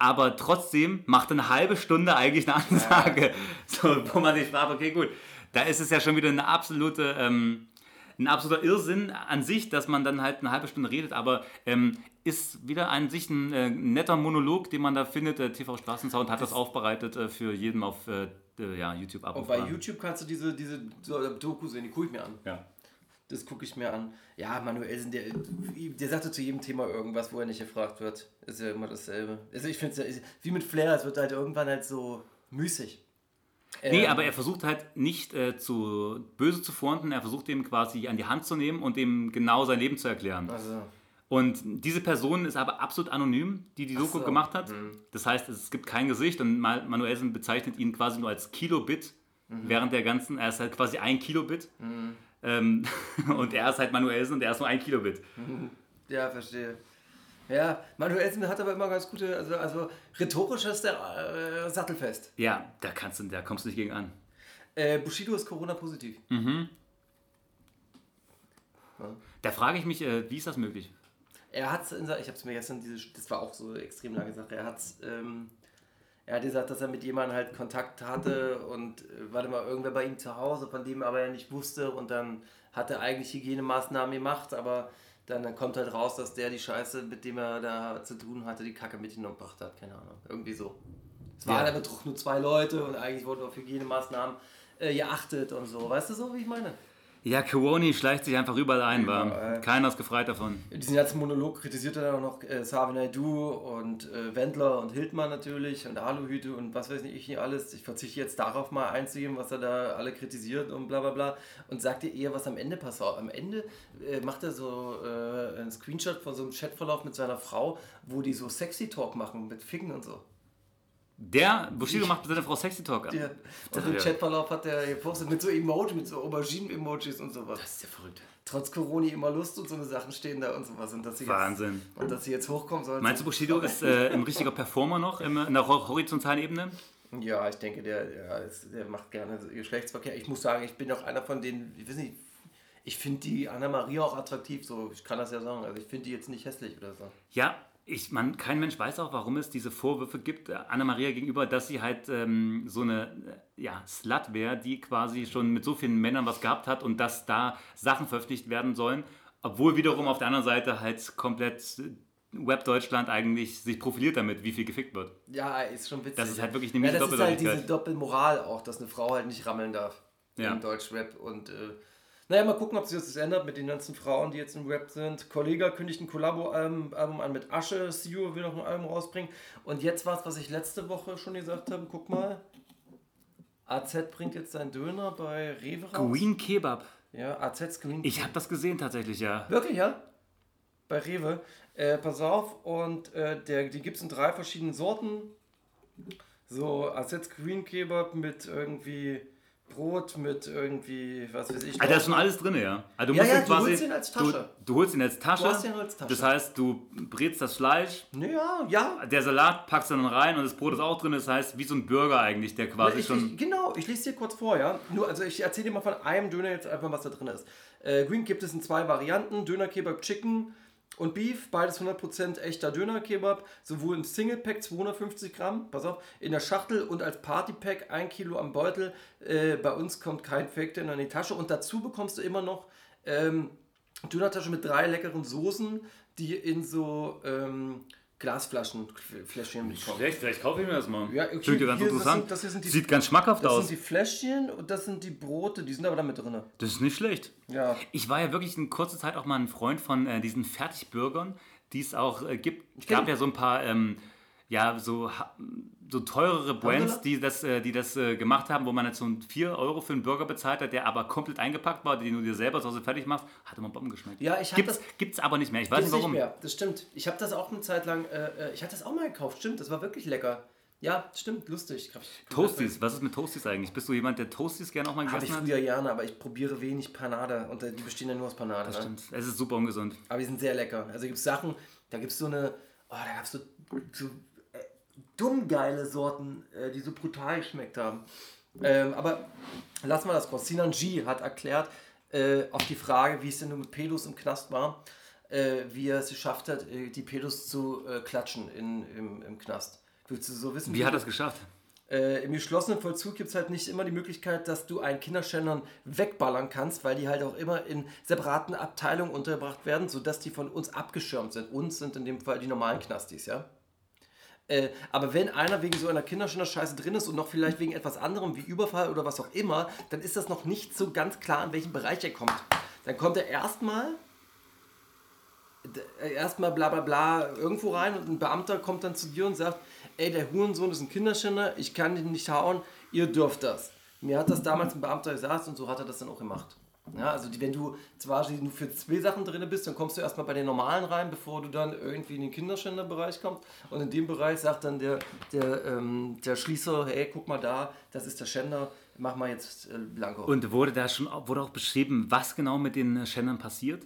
Aber trotzdem macht eine halbe Stunde eigentlich eine Ansage, so, wo man sich fragt, okay, gut, da ist es ja schon wieder eine absolute, ähm, ein absoluter Irrsinn an sich, dass man dann halt eine halbe Stunde redet, aber ähm, ist wieder an sich ein äh, netter Monolog, den man da findet. Der TV Straßensound hat das, aufbereitet äh, für jeden auf äh, äh, ja, YouTube Und bei. YouTube kannst du diese, diese so, Doku sehen, die gucke ich mir an. Ja. Das gucke ich mir an. Ja, Manuelsen, der, der sagte zu jedem Thema irgendwas, wo er nicht gefragt wird. Ist ja immer dasselbe. Also ich finde es ja, wie mit Flair, es wird halt irgendwann halt so müßig. Nee, Ähm, aber er versucht halt nicht äh, zu böse zu fronten, er versucht ihm quasi an die Hand zu nehmen und ihm genau sein Leben zu erklären. Also, Und diese Person ist aber absolut anonym, die die Doku so. gemacht hat. Das heißt, es gibt kein Gesicht und Ma- Manuelsen bezeichnet ihn quasi nur als Kilobit während der ganzen, er ist halt quasi ein Kilobit. Ähm, und er ist halt Manuelsen und er ist nur ein Kilobit. ja, verstehe. Ja, Manuelsen hat aber immer ganz gute, also, also rhetorisch ist der äh, sattelfest. Ja, da kannst du, da kommst du nicht gegen an. Äh, Bushido ist Corona-positiv. Da frage ich mich, äh, wie ist das möglich? Er hat in seiner, ich habe es mir gestern, diese, das war auch so eine extrem lange Sache, er hat ähm, er hat gesagt, dass er mit jemandem halt Kontakt hatte und äh, warte mal, irgendwer bei ihm zu Hause, von dem aber er nicht wusste und dann hat er eigentlich Hygienemaßnahmen gemacht, aber dann, dann kommt halt raus, dass der die Scheiße, mit dem er da zu tun hatte, die Kacke mit hingebracht hat, keine Ahnung, irgendwie so. Es waren Ja. aber doch nur zwei Leute und eigentlich wurden auf Hygienemaßnahmen äh, geachtet und so, weißt du so, wie ich meine? Ja, Coroni schleicht sich einfach überall ein, Überall. war. Keiner ist gefreit davon. Diesen ganzen Monolog kritisiert er dann auch noch äh, Savi Naidu und äh, Wendler und Hildmann natürlich und Aluhüte und was weiß ich nicht alles. Ich verzichte jetzt darauf mal einzugehen, was er da alle kritisiert und bla bla bla und sagt dir eher, was am Ende passiert. Am Ende äh, macht er so äh, einen Screenshot von so einem Chatverlauf mit seiner Frau, wo die so Sexy Talk machen mit Ficken und so. Der, Bushido macht mit seiner Frau Sexy Talk. Im ja- Chatverlauf hat er gepostet mit so Emoji, mit so Auberginen-Emojis und sowas. Das ist ja verrückt. Trotz Corona immer Lust und so eine Sachen stehen da und sowas. Und dass sie Wahnsinn. Jetzt, und dass sie jetzt hochkommen soll. Meinst du, Bushido ist äh, ein richtiger Performer noch im, in der hor- horizontalen Ebene? Ja, ich denke, der, der, ist, der macht gerne Geschlechtsverkehr. Ich muss sagen, ich bin auch einer von denen, ich weiß nicht, ich finde die Anna-Maria auch attraktiv, so, ich kann das ja sagen. Also ich finde die jetzt nicht hässlich oder so. Ja, ich, man, kein Mensch weiß auch, warum es diese Vorwürfe gibt, äh, Anna-Maria gegenüber, dass sie halt ähm, so eine äh, ja, Slut wäre, die quasi schon mit so vielen Männern was gehabt hat und dass da Sachen veröffentlicht werden sollen, obwohl wiederum auf der anderen Seite halt komplett äh, Web-Deutschland eigentlich sich profiliert damit, wie viel gefickt wird. Ja, ist schon witzig. Das ist halt wirklich eine ja, das ist halt diese Doppelmoral auch, dass eine Frau halt nicht rammeln darf Ja. im Deutschrap. Und äh, naja, mal gucken, ob sich das ändert mit den ganzen Frauen, die jetzt im Rap sind. Kollega kündigt ein Kollabo-Album Album an mit Asche, Sio will noch ein Album rausbringen. Und jetzt was, was ich letzte Woche schon gesagt habe, guck mal. AZ bringt jetzt seinen Döner bei Rewe raus. Green Kebab. Ja, AZ Screen. Ich habe das gesehen tatsächlich, ja. Wirklich, ja? Bei Rewe. Äh, pass auf, und äh, der, die gibt es in drei verschiedenen Sorten. So, AZ Green Kebab mit irgendwie Brot, mit irgendwie, was weiß ich. Also da ist schon alles drin, ja. Also du Ja, musst ja, du quasi, holst ihn als Tasche. Du, du holst ihn als Tasche. Du hast ihn als Tasche. Das heißt, du brätst das Fleisch, Ja, ja. der Salat packst du dann rein und das Brot ist auch drin. Das heißt, wie so ein Burger eigentlich, der quasi ich, schon. ich, genau, ich lese dir kurz vor, ja. Nur, also ich erzähle dir mal von einem Döner jetzt einfach, was da drin ist. Äh, Green gibt es in zwei Varianten: Döner Kebab Chicken und Beef, beides 100% echter Döner Kebab, sowohl im Single Pack 250 Gramm, pass auf, in der Schachtel und als Party Pack 1 Kilo am Beutel. Äh, bei uns kommt kein Fake Döner in die Tasche und dazu bekommst du immer noch ähm, Dönertasche mit drei leckeren Soßen, die in so ähm, Glasflaschen, Fläschchen mitkommen. Schlecht, vielleicht kaufe ich mir das mal. Ja, okay, Klingt ja ganz hier, das interessant. sind- das sind die- Sieht ganz schmackhaft Das aus. sind die Fläschchen und das sind die Brote, die sind aber da mit drin. Das ist nicht schlecht. Ja. Ich war ja wirklich in kurzer Zeit auch mal ein Freund von äh, diesen Fertigbürgern, die es auch äh, gibt. Es gab ja so ein paar, ähm, ja, so, ha- so teurere Brands, die das, äh, die das äh, gemacht haben, wo man jetzt so 4 Euro für einen Burger bezahlt hat, der aber komplett eingepackt war, den du dir selber zu Hause fertig machst. Hat immer Bomben geschmeckt. Ja, ich hab gibt's, das- gibt's aber nicht mehr. Ich weiß nicht nicht warum. mehr, das stimmt. Ich habe das auch eine Zeit lang, äh, äh, ich hatte das auch mal gekauft, stimmt, das war wirklich lecker. Ja, stimmt, lustig. Hab ich- Toasties, was ist mit Toasties eigentlich? Bist du jemand, der Toasties gerne auch mal ich gegessen hat? früher gerne, aber ich probiere wenig Panade und die bestehen ja nur aus Panade. Das Ne? stimmt. Es ist super ungesund. Aber die sind sehr lecker. Also gibt es Sachen, da gibt es so eine, oh, da gab es so, so dumm geile Sorten, äh, die so brutal geschmeckt haben. Ähm, aber lassen wir das kurz. Sinan G hat erklärt, äh, auf die Frage, wie es denn mit Pedos im Knast war, äh, wie er es geschafft hat, äh, die Pedos zu äh, klatschen in, im, im Knast. Willst du so wissen? Wie hat er es geschafft? Äh, Im geschlossenen Vollzug gibt es halt nicht immer die Möglichkeit, dass du einen Kinderschändern wegballern kannst, weil die halt auch immer in separaten Abteilungen untergebracht werden, sodass die von uns abgeschirmt sind. Uns sind in dem Fall die normalen Knastis, ja. Äh, aber wenn einer wegen so einer Kinderschänder-Scheiße drin ist und noch vielleicht wegen etwas anderem wie Überfall oder was auch immer, dann ist das noch nicht so ganz klar, in welchen Bereich er kommt. Dann kommt er erstmal d- erstmal bla bla bla irgendwo rein und ein Beamter kommt dann zu dir und sagt, ey, der Hurensohn ist ein Kinderschänder, ich kann den nicht hauen, ihr dürft das. Mir hat das damals ein Beamter gesagt und so hat er das dann auch gemacht. Ja, also die, wenn du zwar nur für zwei Sachen drin bist, dann kommst du erstmal bei den normalen rein, bevor du dann irgendwie in den Kinderschänderbereich kommst. Und in dem Bereich sagt dann der, der, ähm, der Schließer, hey, guck mal da, das ist der Schänder, mach mal jetzt äh, Blanco. Und wurde da schon wurde auch beschrieben, was genau mit den Schändern passiert?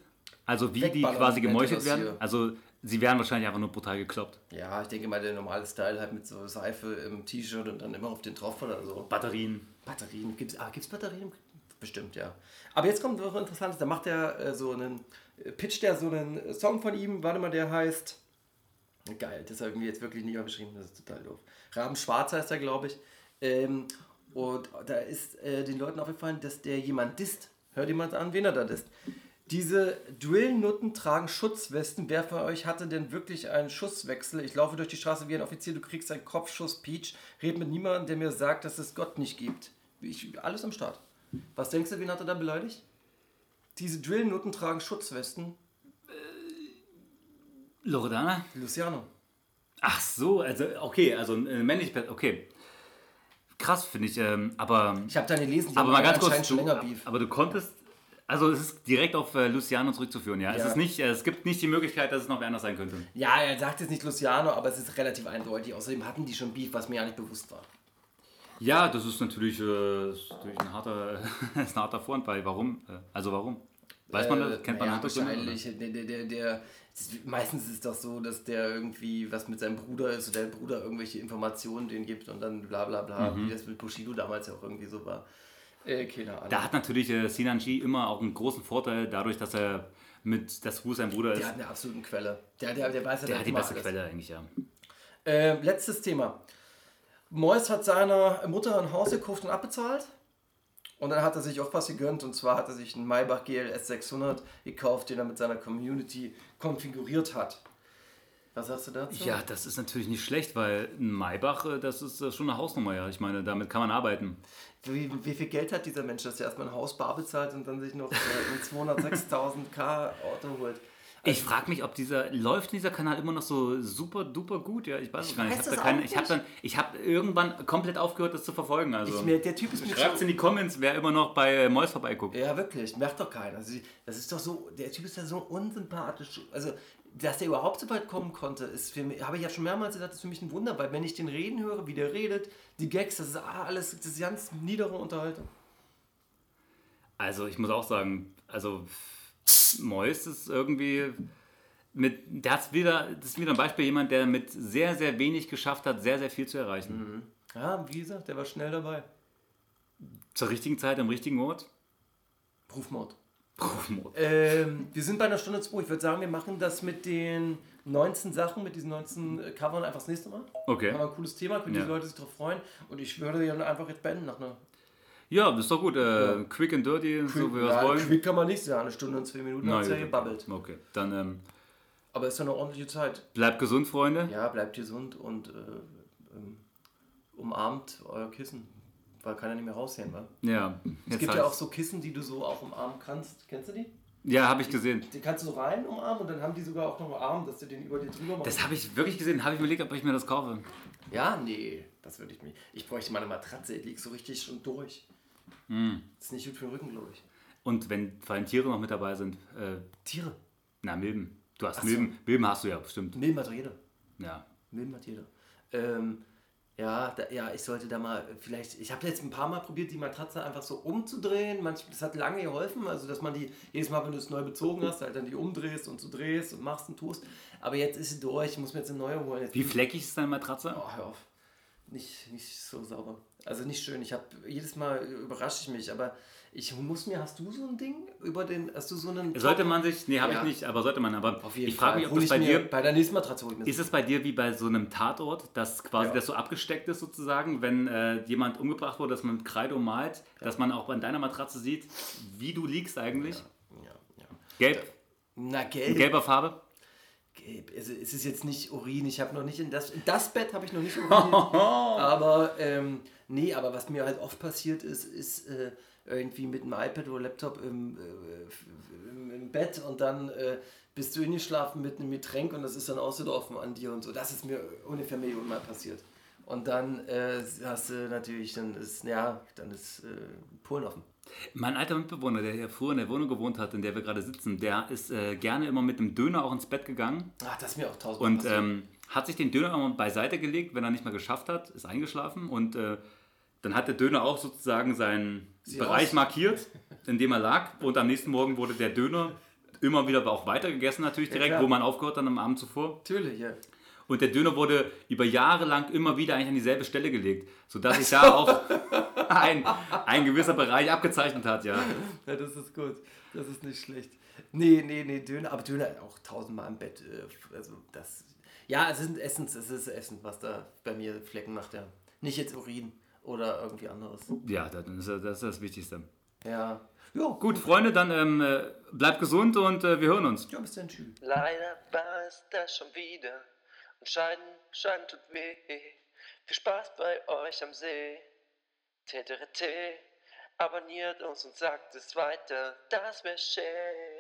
Also wie die quasi gemeuchelt werden? hier. Also sie werden wahrscheinlich einfach nur brutal gekloppt. ja, ich denke mal, der normale Style halt mit so Seife im T-Shirt und dann immer auf den Tropf oder so. Batterien. Batterien, gibt's, ah, gibt's Batterien? Bestimmt, ja. Aber jetzt kommt was Interessantes, da macht er äh, so einen, äh, pitcht er so einen Song von ihm, warte mal, der heißt, geil, das ist irgendwie jetzt wirklich nicht mal beschrieben, das ist total doof. Raben Schwarz heißt er, glaube ich. Ähm, und da ist äh, den Leuten aufgefallen, dass der jemand disst. Hört jemand an, wen er da disst. Diese Drill-Nutten tragen Schutzwesten. Wer von euch hatte denn wirklich einen Schusswechsel? Ich laufe durch die Straße wie ein Offizier, du kriegst einen Kopfschuss, Peach. Red mit niemandem, der mir sagt, dass es Gott nicht gibt. Ich, alles am Start. Was denkst du, wen hat er da beleidigt? Diese Drill-Nutten tragen Schutzwesten. Loredana? Luciano. Ach so, also okay, also männliche Person, okay. Krass, finde ich, ähm, aber, Ich habe deine lesen, die aber mal ganz kurz, schon du, länger Beef. aber du konntest, also es ist direkt auf äh, Luciano zurückzuführen, ja. Es, Ja. ist nicht, äh, es gibt nicht die Möglichkeit, dass es noch wer anders sein könnte. Ja, er sagt jetzt nicht Luciano, aber es ist relativ eindeutig. Außerdem hatten die schon Beef, was mir ja nicht bewusst war. Ja, das ist natürlich, äh, ist natürlich ein, harter, ist ein harter Vorwand, weil warum? Äh, also warum? Weiß man das? Kennt man Äh, ja, wahrscheinlich. Der, der, der, der, meistens ist das so, dass der irgendwie was mit seinem Bruder ist oder der Bruder irgendwelche Informationen den gibt und dann bla bla bla, Mhm. wie das mit Bushido damals ja auch irgendwie so war. Äh, keine Ahnung. Da hat natürlich äh, Sinan G immer auch einen großen Vorteil, dadurch, dass er mit das Wu sein Bruder ist. der hat eine absolute Quelle. Der, der, der weiß ja Der hat die beste alles. Quelle eigentlich, ja. Äh, letztes Thema. Mois hat seiner Mutter ein Haus gekauft und abbezahlt. Und dann hat er sich auch was gegönnt. Und zwar hat er sich einen Maybach GLS 600 gekauft, den er mit seiner Community konfiguriert hat. Was sagst du dazu? Ja, das ist natürlich nicht schlecht, weil ein Maybach, äh, das ist schon eine Hausnummer, ja. Ich meine, damit kann man arbeiten. Wie, wie viel Geld hat dieser Mensch, dass er erstmal ein Haus bar bezahlt und dann sich noch äh, ein 206.000k Auto holt? Ich frage mich, ob dieser, läuft dieser Kanal immer noch so super duper gut, ja, ich weiß es gar nicht. Ich habe da keine, auch ich habe dann, ich habe irgendwann komplett aufgehört, das zu verfolgen, also. Ich, mir, der Typ ist mir Schreibt in die Comments, wer immer noch bei äh, Mois vorbeiguckt. Ja, wirklich. Merkt doch keiner. Also, das ist doch so, der Typ ist ja so unsympathisch. Also, dass der überhaupt so weit kommen konnte, ist für mich, habe ich ja schon mehrmals gesagt, ist für mich ein Wunder, weil wenn ich den reden höre, wie der redet, die Gags, das ist ah, alles, das ist ganz niedere Unterhaltung. Also ich muss auch sagen, also Mois ist irgendwie mit, der hat's wieder, das ist wieder ein Beispiel jemand, der mit sehr, sehr wenig geschafft hat, sehr, sehr viel zu erreichen. Ja, wie gesagt, der war schnell dabei. Zur richtigen Zeit, am richtigen Ort. Rufmord. Rufmord. Ähm, wir sind bei einer Stunde 2. Ich würde sagen, wir machen das mit den 19 Sachen, mit diesen 19 äh, Covern einfach das nächste Mal. Okay. Haben wir ein cooles Thema, können Ja. die Leute sich darauf freuen. Und ich würde ja einfach jetzt beenden nach einer. Ja, das ist doch gut. Äh, Quick and dirty, so wie wir es ja, wollen. Quick kann man nicht sagen, eine Stunde und zwei Minuten hat es ja gebabbelt. Okay, dann ähm, Aber es ist ja eine ordentliche Zeit. bleibt gesund, Freunde. Ja, bleibt gesund und äh, ähm, umarmt euer Kissen. Weil kann ja nicht mehr raussehen, wa? Ja, Es gibt ja auch so Kissen, die du so auch umarmen kannst. Kennst du die? Ja, habe ich gesehen. Die kannst du so rein umarmen und dann haben die sogar auch noch einen Arm, dass du den über dir drüber machst. Das habe ich wirklich gesehen. Habe ich überlegt, ob ich mir das kaufe. Ja, nee, das würde ich nicht. Ich bräuchte mal eine Matratze, ich lieg so richtig schon durch. Das ist nicht gut für den Rücken, glaube ich. Und wenn vor allem Tiere noch mit dabei sind, äh, Tiere. na, Milben. Du hast Ach so. Milben. Milben hast du ja bestimmt. Milben hat doch jeder. Ja. Milben hat jeder. Ähm, ja, da, ja, ich sollte da mal vielleicht. Ich habe jetzt ein paar Mal probiert, die Matratze einfach so umzudrehen. Manch, das hat lange geholfen, also dass man die jedes Mal, wenn du es neu bezogen hast, halt dann die umdrehst und so drehst und machst und tust. Aber jetzt ist sie durch. Ich muss mir jetzt eine neue holen. Jetzt Wie fleckig ist deine Matratze? Oh, hör auf. Nicht, nicht so sauber. Also nicht schön. Ich habe jedes Mal überrasche ich mich, aber ich muss mir, hast du so ein Ding über den, hast du so einen Sollte man sich, nee, habe Ja. ich nicht, aber sollte man. Aber Auf jeden ich frage Fall. mich, ob das bei dir, bei der nächsten Matratze hol ich mir ist es bei dir wie bei so einem Tatort, dass quasi Ja. das so abgesteckt ist sozusagen, wenn äh, jemand umgebracht wurde, dass man mit Kreide malt, dass man auch an deiner Matratze sieht, wie du liegst eigentlich. Ja, ja. Gelb, Na, in gelb. gelber Farbe. Gelb. Also, es ist jetzt nicht Urin. Ich habe noch nicht in das, in das Bett habe ich noch nicht uriniert. aber ähm, nee, aber was mir halt oft passiert ist, ist äh, irgendwie mit dem iPad oder Laptop im, äh, im, im Bett und dann äh, bist du hingeschlafen mit einem Getränk und das ist dann ausgelaufen an dir und so. Das ist mir ungefähr Millionenmal passiert. Und dann äh, hast du natürlich, dann ist, ja, dann ist äh, Polen offen. Mein alter Mitbewohner, der hier früher in der Wohnung gewohnt hat, in der wir gerade sitzen, der ist äh, gerne immer mit dem Döner auch ins Bett gegangen Ach, das ist mir auch tausendmal und ähm, hat sich den Döner immer beiseite gelegt, wenn er nicht mehr geschafft hat, ist eingeschlafen und äh, dann hat der Döner auch sozusagen seinen Sieh Bereich aus. markiert, in dem er lag und am nächsten Morgen wurde der Döner immer wieder auch weitergegessen natürlich direkt, klar. wo man aufgehört hat am Abend zuvor. Natürlich, ja. Und der Döner wurde über Jahre lang immer wieder eigentlich an dieselbe Stelle gelegt, sodass sich da auch ein, ein gewisser Bereich abgezeichnet hat, ja. Ja, das ist gut. Das ist nicht schlecht. Nee, nee, nee, Döner, aber Döner auch tausendmal im Bett. äh, Also das. Ja, es ist Essen, es ist Essen, was da bei mir Flecken macht, ja. Nicht jetzt Urin oder irgendwie anderes. Ja, das ist, das ist das Wichtigste. Ja. Ja, Gut, Freunde, dann ähm, äh, bleibt gesund und äh, wir hören uns. Ja, bis dann, tschüss. Leider war es das schon wieder. Scheiden, Scheiden tut weh. Viel Spaß bei euch am See. TTRT, abonniert uns und sagt es weiter. Das wär schön.